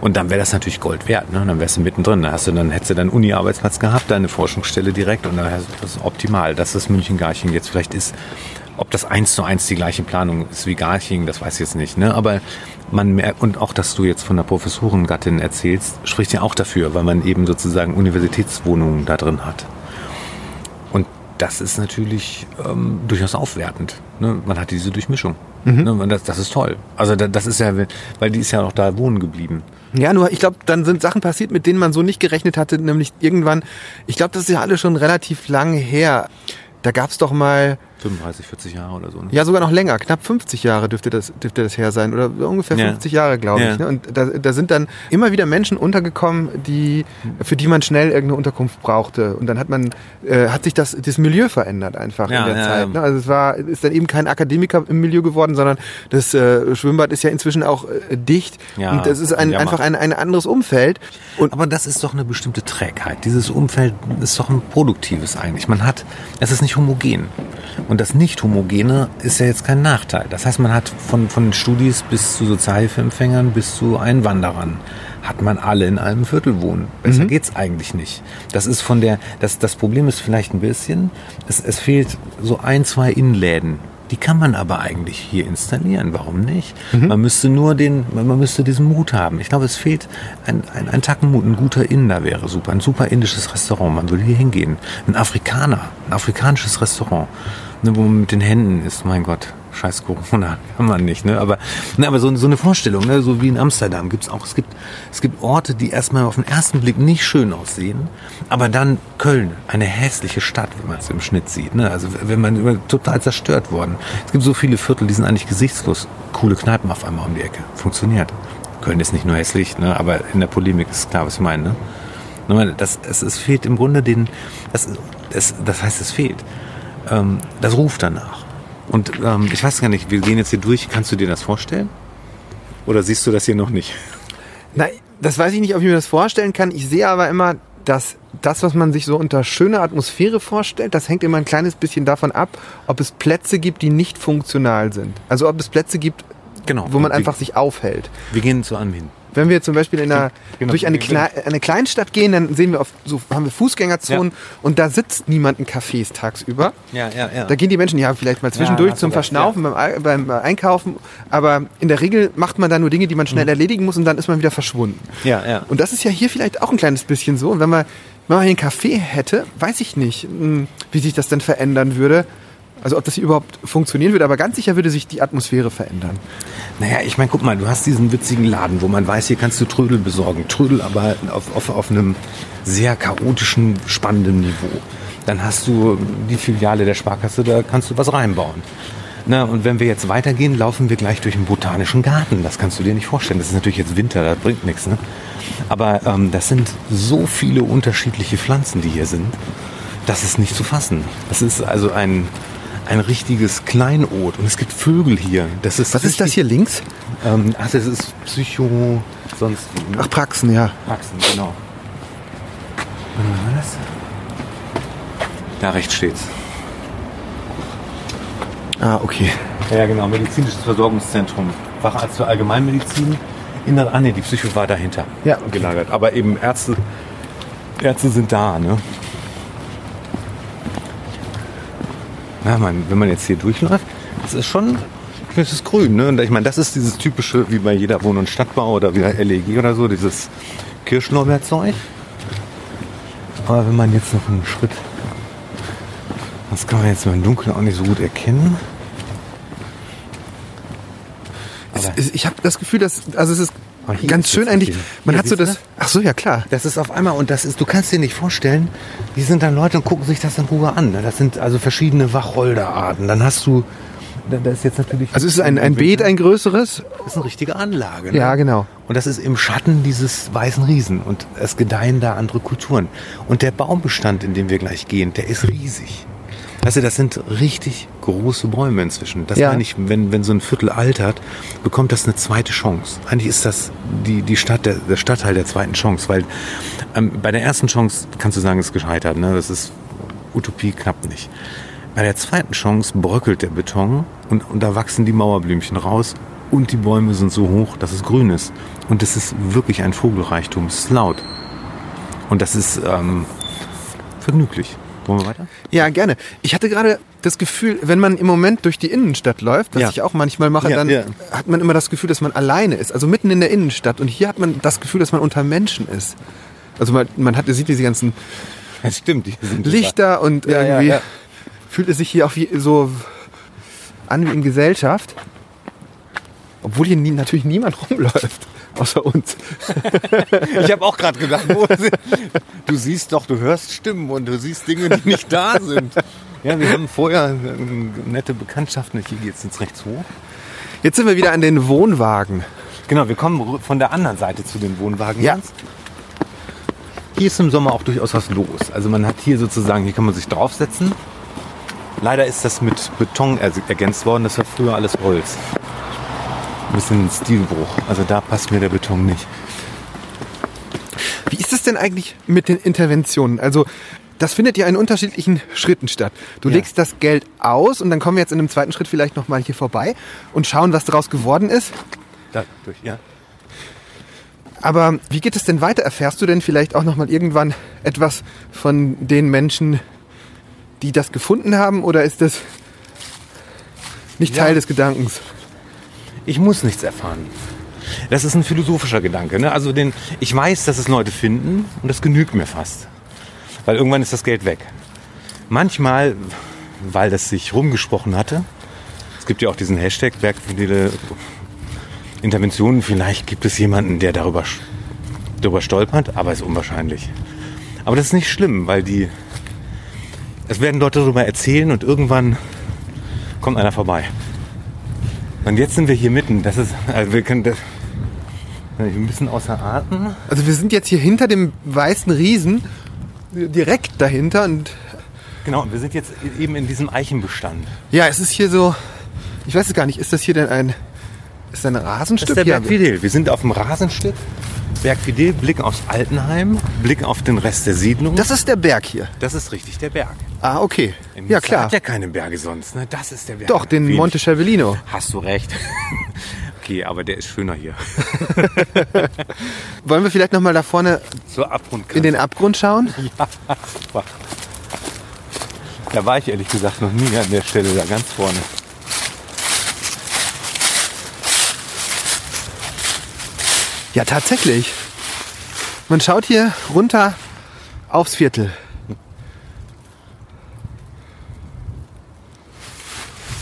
Und dann wäre das natürlich Gold wert. Ne? Dann wärst du mittendrin. Da hast du, dann hättest du deinen Uni-Arbeitsplatz gehabt, deine Forschungsstelle direkt. Und dann das ist optimal. Dass das München-Garching jetzt vielleicht ist. Ob das eins zu eins die gleiche Planung ist wie Garching, das weiß ich jetzt nicht. Ne? Aber man merkt, und auch, dass du jetzt von der Professorengattin erzählst, spricht ja auch dafür, weil man eben sozusagen Universitätswohnungen da drin hat. Und das ist natürlich ähm, durchaus aufwertend. Ne? Man hat diese Durchmischung. Ne? Und das, das ist toll. Also da, das ist ja, weil die ist ja auch da wohnen geblieben. Ja, nur ich glaube, dann sind Sachen passiert, mit denen man so nicht gerechnet hatte, nämlich irgendwann, ich glaube, das ist ja alles schon relativ lang her. Da gab's doch mal, 35, 40 Jahre oder so. Ne? ja sogar noch länger, knapp 50 Jahre dürfte das, dürfte das her sein oder ungefähr Ja. 50 Jahre, glaube Ja. ich. Ne? Und da, da sind dann immer wieder Menschen untergekommen, die, für die man schnell irgendeine Unterkunft brauchte. Und dann hat man, äh, hat sich das, das Milieu verändert einfach Ja, in der ja, Zeit. ja. Ne? Also es war, ist dann eben kein Akademiker im Milieu geworden, sondern das äh, Schwimmbad ist ja inzwischen auch äh, dicht. Ja, und das ist ein, einfach ein, ein anderes Umfeld. Und Aber das ist doch eine bestimmte Trägheit. Dieses Umfeld ist doch ein produktives eigentlich. Man hat, es ist nicht homogen. Und das Nicht-Homogene ist ja jetzt kein Nachteil. Das heißt, man hat von, von Studis bis zu Sozialhilfeempfängern bis zu Einwanderern hat man alle in einem Viertel wohnen. Besser geht's eigentlich nicht. Das ist von der, das, das Problem ist vielleicht ein bisschen, es, es fehlt so ein, zwei Innenläden. Die kann man aber eigentlich hier installieren. Warum nicht? Man müsste nur den, man müsste diesen Mut haben. Ich glaube, es fehlt ein, ein, ein Tacken Mut. Ein guter Inder wäre super. Ein super indisches Restaurant. Man würde hier hingehen. Ein Afrikaner, ein afrikanisches Restaurant. Ne, wo man mit den Händen ist, mein Gott. Scheiß Corona, kann man nicht, ne? Aber, ne, aber so, so eine Vorstellung, ne? so wie in Amsterdam gibt's auch. Es gibt, es gibt Orte, die erstmal auf den ersten Blick nicht schön aussehen, aber dann Köln, eine hässliche Stadt, wenn man es im Schnitt sieht. Ne? Also wenn man total zerstört worden. Es gibt so viele Viertel, die sind eigentlich gesichtslos. Coole Kneipen auf einmal um die Ecke. Funktioniert. Köln ist nicht nur hässlich, ne? aber in der Polemik ist klar, was ich meine. Ne? Das, es, es fehlt im Grunde den, das, das, das heißt, es fehlt. Ähm, das ruft danach. Und ähm, ich weiß gar nicht, wir gehen jetzt hier durch. Kannst du dir das vorstellen? Oder siehst du das hier noch nicht? Nein, das weiß ich nicht, ob ich mir das vorstellen kann. Ich sehe aber immer, dass das, was man sich so unter schöner Atmosphäre vorstellt, das hängt immer ein kleines bisschen davon ab, ob es Plätze gibt, die nicht funktional sind. Also ob es Plätze gibt, Genau. wo man wir, einfach sich aufhält. Wir gehen zu einem hin. Wenn wir zum Beispiel in einer, Genau. durch eine, Kle eine Kleinstadt gehen, dann sehen wir oft, so haben wir Fußgängerzonen und da sitzt niemand in Cafés tagsüber. Ja, ja, ja. Da gehen die Menschen ja vielleicht mal zwischendurch hast zum Verschnaufen, beim, Ei- beim Einkaufen, aber in der Regel macht man da nur Dinge, die man schnell erledigen muss und dann ist man wieder verschwunden. ja, ja. Und das ist ja hier vielleicht auch ein kleines bisschen so. Und wenn man, wenn man hier einen Café hätte, weiß ich nicht, hm, wie sich das denn verändern würde. Also ob das hier überhaupt funktionieren würde, aber ganz sicher würde sich die Atmosphäre verändern. Naja, ich meine, guck mal, du hast diesen witzigen Laden, wo man weiß, hier kannst du Trödel besorgen. Trödel aber auf, auf, auf einem sehr chaotischen, spannenden Niveau. Dann hast du die Filiale der Sparkasse, da kannst du was reinbauen. Na, und wenn wir jetzt weitergehen, laufen wir gleich durch den botanischen Garten. Das kannst du dir nicht vorstellen. Das ist natürlich jetzt Winter, das bringt nichts. Ne? Aber ähm, das sind so viele unterschiedliche Pflanzen, die hier sind. Das ist nicht zu fassen. Das ist also ein, ein richtiges Kleinod. Und es gibt Vögel hier. Das ist Was ist das hier links? ähm, ach, das ist Psycho, sonst wie, ne? Ach, Praxen, ja. Praxen, genau. Das? Da rechts steht's. Ah, okay. Ja, genau, medizinisches Versorgungszentrum. Facharzt für Allgemeinmedizin. Innere, ah nee, die Psycho war dahinter Ja. gelagert. Aber eben Ärzte, Ärzte sind da, ne? Na, man, wenn man jetzt hier durchläuft, das ist schon, das ist grün, ne? Und ich meine, das ist dieses typische, wie bei jeder Wohn- und Stadtbau oder wie bei LEG oder so, dieses Kirschlorbeerzeug. Aber wenn man jetzt noch einen Schritt, das kann man jetzt im Dunkeln auch nicht so gut erkennen. Ich habe das Gefühl, dass, also es ist ganz schön eigentlich, man Hier, hat so siehst das, ach so, ja klar. Das ist auf einmal, und das ist, du kannst dir nicht vorstellen, die sind dann Leute und gucken sich das in Ruhe an. ne? Das sind also verschiedene Wacholderarten. Dann hast du, da ist jetzt natürlich. Also es ist ein, ein Beet, ein größeres. Das ist eine richtige Anlage. Ne? Ja, genau. Und das ist im Schatten dieses weißen Riesen. Und es gedeihen da andere Kulturen. Und der Baumbestand, in dem wir gleich gehen, der ist riesig. Du, das sind richtig große Bäume inzwischen. Das Ja. meine ich, wenn, wenn so ein Viertel altert, bekommt das eine zweite Chance. Eigentlich ist das die, die Stadt, der, der Stadtteil der zweiten Chance, weil ähm, bei der ersten Chance kannst du sagen, es ist gescheitert. Ne? Das ist Utopie klappt nicht. Bei der zweiten Chance bröckelt der Beton und, und da wachsen die Mauerblümchen raus und die Bäume sind so hoch, dass es grün ist. Und es ist wirklich ein Vogelreichtum. Es ist laut. Und das ist ähm, vergnüglich. Wollen wir weiter? Ja, gerne. Ich hatte gerade das Gefühl, wenn man im Moment durch die Innenstadt läuft, was Ja. ich auch manchmal mache, Ja, dann ja. hat man immer das Gefühl, dass man alleine ist. Also mitten in der Innenstadt. Und hier hat man das Gefühl, dass man unter Menschen ist. Also man, man hat, sieht diese ganzen Das stimmt. Die sind Lichter und irgendwie fühlt es sich hier auch wie, so an wie in Gesellschaft. Obwohl hier nie, natürlich niemand rumläuft, außer uns. Ich habe auch gerade gedacht, wo sind- du siehst doch, du hörst Stimmen und du siehst Dinge, die nicht da sind. Ja, wir haben vorher äh, nette Bekanntschaften. Hier geht's jetzt rechts hoch. Jetzt sind wir wieder an den Wohnwagen. Genau, wir kommen von der anderen Seite zu den Wohnwagen. Ja. Hier ist im Sommer auch durchaus was los. Also man hat hier sozusagen, hier kann man sich draufsetzen. Leider ist das mit Beton er ergänzt worden. Das war früher alles Holz. Ein bisschen ein Stilbruch. Also da passt mir der Beton nicht. Wie ist es denn eigentlich mit den Interventionen? Also Das findet ja in unterschiedlichen Schritten statt. Du Ja. legst das Geld aus und dann kommen wir jetzt in einem zweiten Schritt vielleicht nochmal hier vorbei und schauen, was daraus geworden ist. Dadurch, ja. Aber wie geht es denn weiter? Erfährst du denn vielleicht auch nochmal irgendwann etwas von den Menschen, die das gefunden haben? Oder ist das nicht Ja. Teil des Gedankens? Ich muss nichts erfahren. Das ist ein philosophischer Gedanke. Ne? Also den, ich weiß, dass es Leute finden und das genügt mir fast. Weil irgendwann ist das Geld weg. Manchmal, weil das sich rumgesprochen hatte, es gibt ja auch diesen Hashtag Bergfidele Interventionen, vielleicht gibt es jemanden, der darüber, darüber stolpert, aber ist unwahrscheinlich. Aber das ist nicht schlimm, weil die, es werden Leute darüber erzählen und irgendwann kommt einer vorbei. Und jetzt sind wir hier mitten. Das ist, also wir können das, ein bisschen außer Atem. Also wir sind jetzt hier hinter dem weißen Riesen, direkt dahinter und Genau, und wir sind jetzt eben in diesem Eichenbestand. ja, es ist hier so, ich weiß es gar nicht, ist das hier denn ein, ist das ein Das Rasenstück? ist der Ja, Berg Fidel. Wir sind auf dem Rasenstück. Berg Fidel, Blick aufs Altenheim, Blick auf den Rest der Siedlung. das ist der Berg hier. das ist richtig der Berg. Ah, okay. In Ja, klar. hat ja keine Berge sonst. Ne? Das ist der Berg. Doch, den Wie- Monte Cervellino. Hast du recht. okay, aber der ist schöner hier. Wollen wir vielleicht nochmal da vorne Zur Abgrundkante. in den Abgrund schauen? Super. Da war ich ehrlich gesagt noch nie an der Stelle, da ganz vorne. Ja, tatsächlich. Man schaut hier runter aufs Viertel.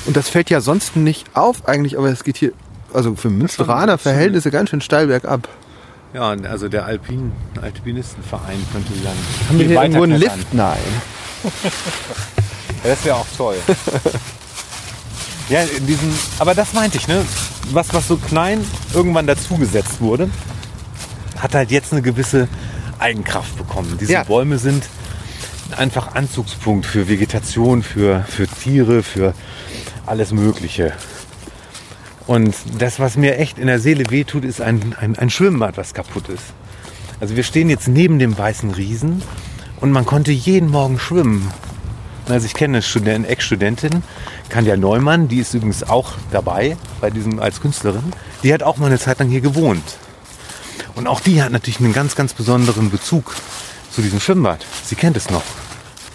Und das fällt ja sonst nicht auf eigentlich, aber es geht hier, also für Münsteraner Verhältnisse ganz schön steil bergab. Ja, also der Alpin, Alpinistenverein könnte dann. Haben wir hier irgendwo einen. Lift? Nein. Das wäre auch toll. ja, in diesem, aber das meinte ich, ne? Was, was so klein irgendwann dazugesetzt wurde, hat halt jetzt eine gewisse Eigenkraft bekommen. Diese Ja. Bäume sind einfach Anzugspunkt für Vegetation, für, für Tiere, für alles Mögliche. Und das, was mir echt in der Seele wehtut, ist ein, ein, ein Schwimmbad, was kaputt ist. Also wir stehen jetzt neben dem weißen Riesen und man konnte jeden Morgen schwimmen. Also ich kenne eine Student, Ex-Studentin, Kanja Neumann, die ist übrigens auch dabei bei diesem als Künstlerin. Die hat auch mal eine Zeit lang hier gewohnt. Und auch die hat natürlich einen ganz, ganz besonderen Bezug zu diesem Schwimmbad. Sie kennt es noch,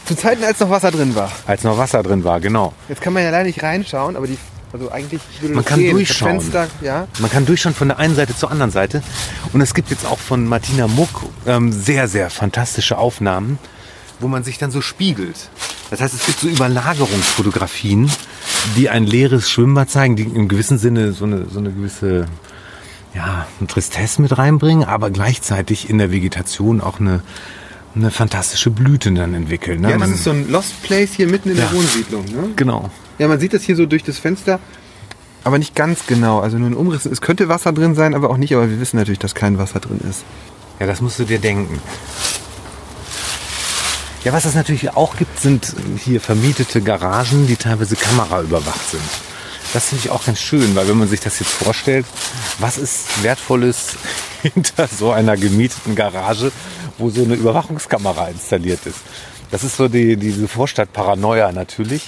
Zu Zeiten, als noch Wasser drin war. als noch Wasser drin war, genau. Jetzt kann man ja leider nicht reinschauen, aber die, also eigentlich würde Man kann gehen. durchschauen. Das Fenster, ja. Man kann durchschauen von der einen Seite zur anderen Seite. Und es gibt jetzt auch von Martina Muck ähm, sehr, sehr fantastische Aufnahmen, wo man sich dann so spiegelt. Das heißt, es gibt so Überlagerungsfotografien, die ein leeres Schwimmbad zeigen, die im gewissen Sinne so eine, so eine gewisse ja, eine Tristesse mit reinbringen, aber gleichzeitig in der Vegetation auch eine, eine fantastische Blüte dann entwickeln. Ne? Ja, das Man- ist so ein Lost Place hier mitten in Ja. der Wohnsiedlung. Ne? genau. Ja, man sieht das hier so durch das Fenster, aber nicht ganz genau. Also nur ein Umriss. Es könnte Wasser drin sein, aber auch nicht. Aber wir wissen natürlich, dass kein Wasser drin ist. Ja, das musst du dir denken. Ja, was es natürlich auch gibt, sind hier vermietete Garagen, die teilweise kameraüberwacht sind. Das finde ich auch ganz schön, weil wenn man sich das jetzt vorstellt, was ist Wertvolles hinter so einer gemieteten Garage, wo so eine Überwachungskamera installiert ist. Das ist so die, diese Vorstadtparanoia natürlich.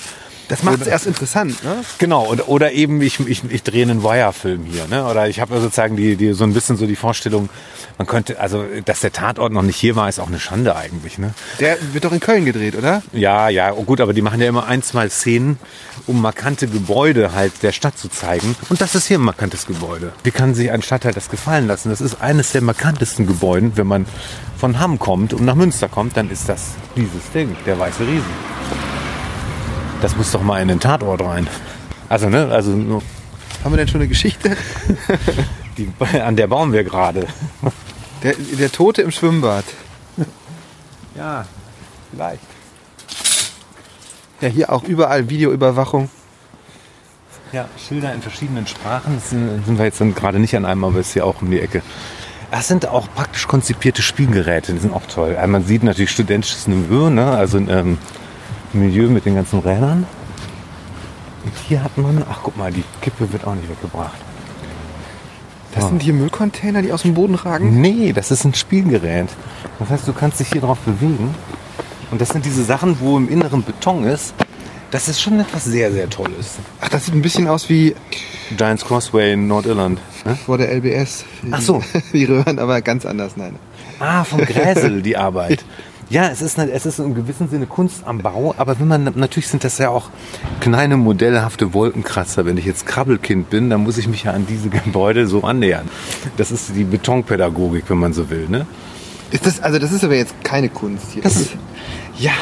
Das macht es erst interessant, ne? Genau, oder, oder eben ich, ich, ich drehe einen Wire-Film hier. Ne? Oder ich habe sozusagen die, die, so ein bisschen so die Vorstellung, man könnte, also dass der Tatort noch nicht hier war, ist auch eine Schande eigentlich. Ne? Der wird doch in Köln gedreht, oder? Ja, ja, oh gut, aber die machen ja immer ein, zwei Szenen, um markante Gebäude halt der Stadt zu zeigen. Und das ist hier ein markantes Gebäude. Wie kann sich ein Stadtteil das gefallen lassen? Das ist eines der markantesten Gebäude. Wenn man von Hamm kommt und nach Münster kommt, dann ist das dieses Ding, der Weiße Riesen. Das muss doch mal in den Tatort rein. Also, ne, also nur Haben wir denn schon eine Geschichte? die, an der bauen wir gerade. Der, der Tote im Schwimmbad. Ja, vielleicht. Ja, hier auch überall Videoüberwachung. Ja, Schilder in verschiedenen Sprachen. Das sind, sind wir jetzt dann gerade nicht an einem, aber ist hier auch um die Ecke. Das sind auch praktisch konzipierte Spielgeräte, die sind auch toll. Also man sieht natürlich studentisches Milieu, ne? also ähm, Milieu mit den ganzen Rädern. Und hier hat man, ach guck mal, die Kippe wird auch nicht weggebracht. Das sind hier Müllcontainer, die aus dem Boden ragen. Nee, das ist ein Spielgerät. Das heißt, du kannst dich hier drauf bewegen Und das sind diese Sachen, wo im Inneren Beton ist. Das ist schon etwas sehr, sehr Tolles. Ach, das sieht ein bisschen aus wie Giants Crossway in Nordirland. Ne? vor der LBS. Ach so. Die Röhren, aber ganz anders, nein. Ah, vom Gräsel die Arbeit. Ja, es ist, eine, es ist in gewissem Sinne Kunst am Bau, aber wenn man natürlich sind das ja auch kleine modellhafte Wolkenkratzer. Wenn ich jetzt Krabbelkind bin, dann muss ich mich ja an diese Gebäude so annähern. Das ist die Betonpädagogik, wenn man so will. Ne? Ist das, also das ist aber jetzt keine Kunst hier. Das ist, ja,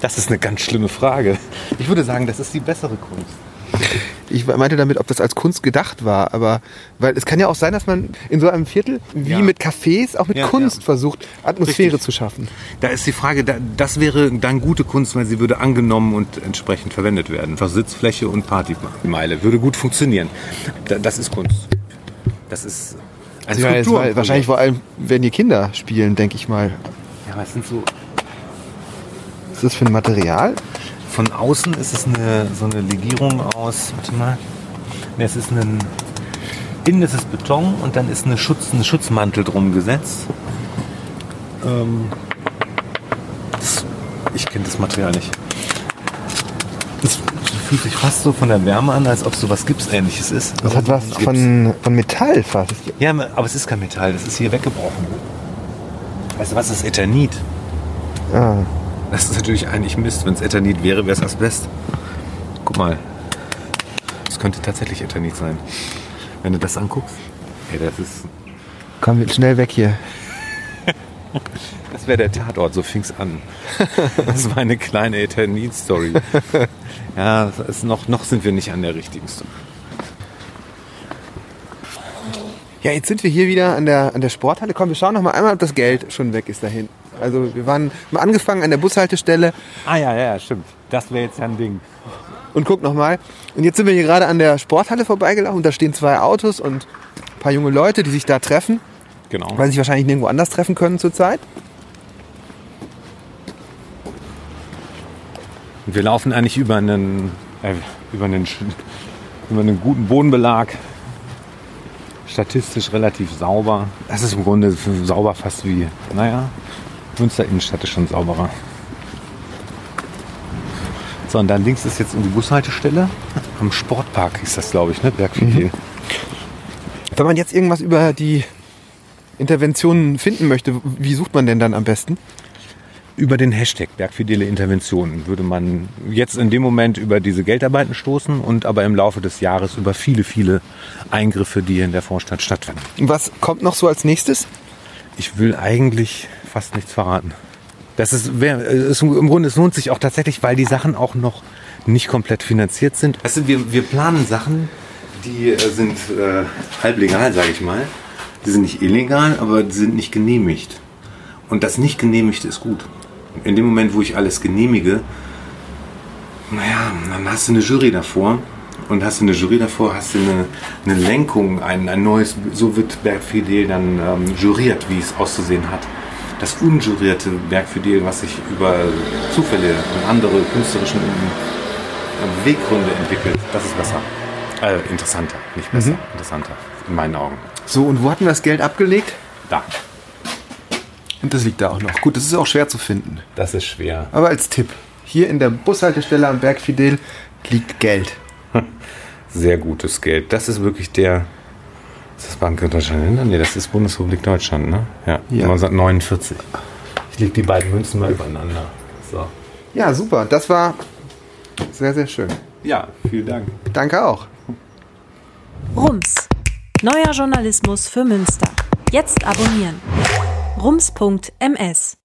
das ist eine ganz schlimme Frage. Ich würde sagen, das ist die bessere Kunst. Ich meinte damit, ob das als Kunst gedacht war, aber weil es kann ja auch sein, dass man in so einem Viertel wie Ja. mit Cafés auch mit Ja, Kunst ja. versucht, Atmosphäre Richtig. zu schaffen. Da ist die Frage, da- das wäre dann gute Kunst, weil sie würde angenommen und entsprechend verwendet werden. Einfach Sitzfläche und Partymeile. Würde gut funktionieren. Da- Das ist Kunst. Das ist ein Ja, war, Skulpturenprojekt. wahrscheinlich vor allem werden hier Kinder spielen, denke ich mal. Ja, es sind so Was ist das für ein Material? Von außen ist es eine, so eine Legierung aus, warte mal, ne, es ist ein, innen ist es Beton und dann ist eine Schutz, ein Schutzmantel drum gesetzt. Ähm, das, ich kenne das Material nicht. Es fühlt sich fast so von der Wärme an, als ob so was Gipsähnliches ist. Das hat was von, von Metall fast. Ja, aber es ist kein Metall, das ist hier weggebrochen. Weißt du was, das ist Eternit. Ah, Das ist natürlich eigentlich Mist. Wenn es Eternit wäre, wäre es Asbest. Guck mal. Es könnte tatsächlich Eternit sein. Wenn du das anguckst. Ey, das ist. komm schnell weg hier. Das wäre der Tatort, so fing's an. Das war eine kleine Eternit-Story. Ja, das noch, noch sind wir nicht an der richtigen Story. Ja, jetzt sind wir hier wieder an der, an der Sporthalle. Komm, wir schauen noch mal einmal, ob das Geld schon weg ist dahin. Also wir waren haben angefangen an der Bushaltestelle Ah ja, ja, stimmt. Das wäre jetzt ja ein Ding. und guck noch mal. Und jetzt sind wir hier gerade an der Sporthalle vorbeigelaufen. Da stehen zwei Autos und ein paar junge Leute, die sich da treffen, Genau. weil sie sich wahrscheinlich nirgendwo anders treffen können zurzeit. Und wir laufen eigentlich über einen, äh, über einen, über einen guten Bodenbelag. Statistisch relativ sauber. Das ist im Grunde sauber fast wie, naja, Münster Innenstadt ist schon sauberer. So, und dann links ist jetzt die Bushaltestelle. Am Sportpark ist das, glaube ich, ne? Bergfidel. Wenn man jetzt irgendwas über die Interventionen finden möchte, wie sucht man denn dann am besten? Über den Hashtag Bergfidele Interventionen würde man jetzt in dem Moment über diese Geldarbeiten stoßen und aber im Laufe des Jahres über viele, viele Eingriffe, die hier in der Vorstadt stattfinden. Was kommt noch so als nächstes? Ich will eigentlich fast nichts verraten. Das ist, ist im Grunde, es lohnt sich auch tatsächlich, weil die Sachen auch noch nicht komplett finanziert sind. Also wir, wir planen Sachen, die äh, sind äh, halb legal, sage ich mal. Die sind nicht illegal, aber die sind nicht genehmigt. Und das nicht genehmigte ist gut. In dem Moment, wo ich alles genehmige, naja, dann hast du eine Jury davor. Und hast du eine Jury davor, hast du eine, eine Lenkung, ein, ein neues, so wird Bergfidel dann ähm, juriert, wie es auszusehen hat. Das unjurierte Bergfidel, was sich über Zufälle und andere künstlerischen ähm, Beweggründe entwickelt, das ist besser. Äh, interessanter, nicht besser, interessanter, in meinen Augen. So, und wo hatten wir das Geld abgelegt? Da, Und das liegt da auch noch. Gut, das ist auch schwer zu finden. das ist schwer. Aber als Tipp, hier in der Bushaltestelle am Berg Fidel liegt Geld. Sehr gutes Geld. Das ist wirklich der. Ist das Bank Deutschland? Nee, das ist Bundesrepublik Deutschland, ne? Ja. Ja. 1949. Ich lege die beiden Münzen mal übereinander. So. Ja, super. Das war sehr, sehr schön. Ja, vielen Dank. Danke auch. Rums. Neuer Journalismus für Münster. Jetzt abonnieren. Rums.ms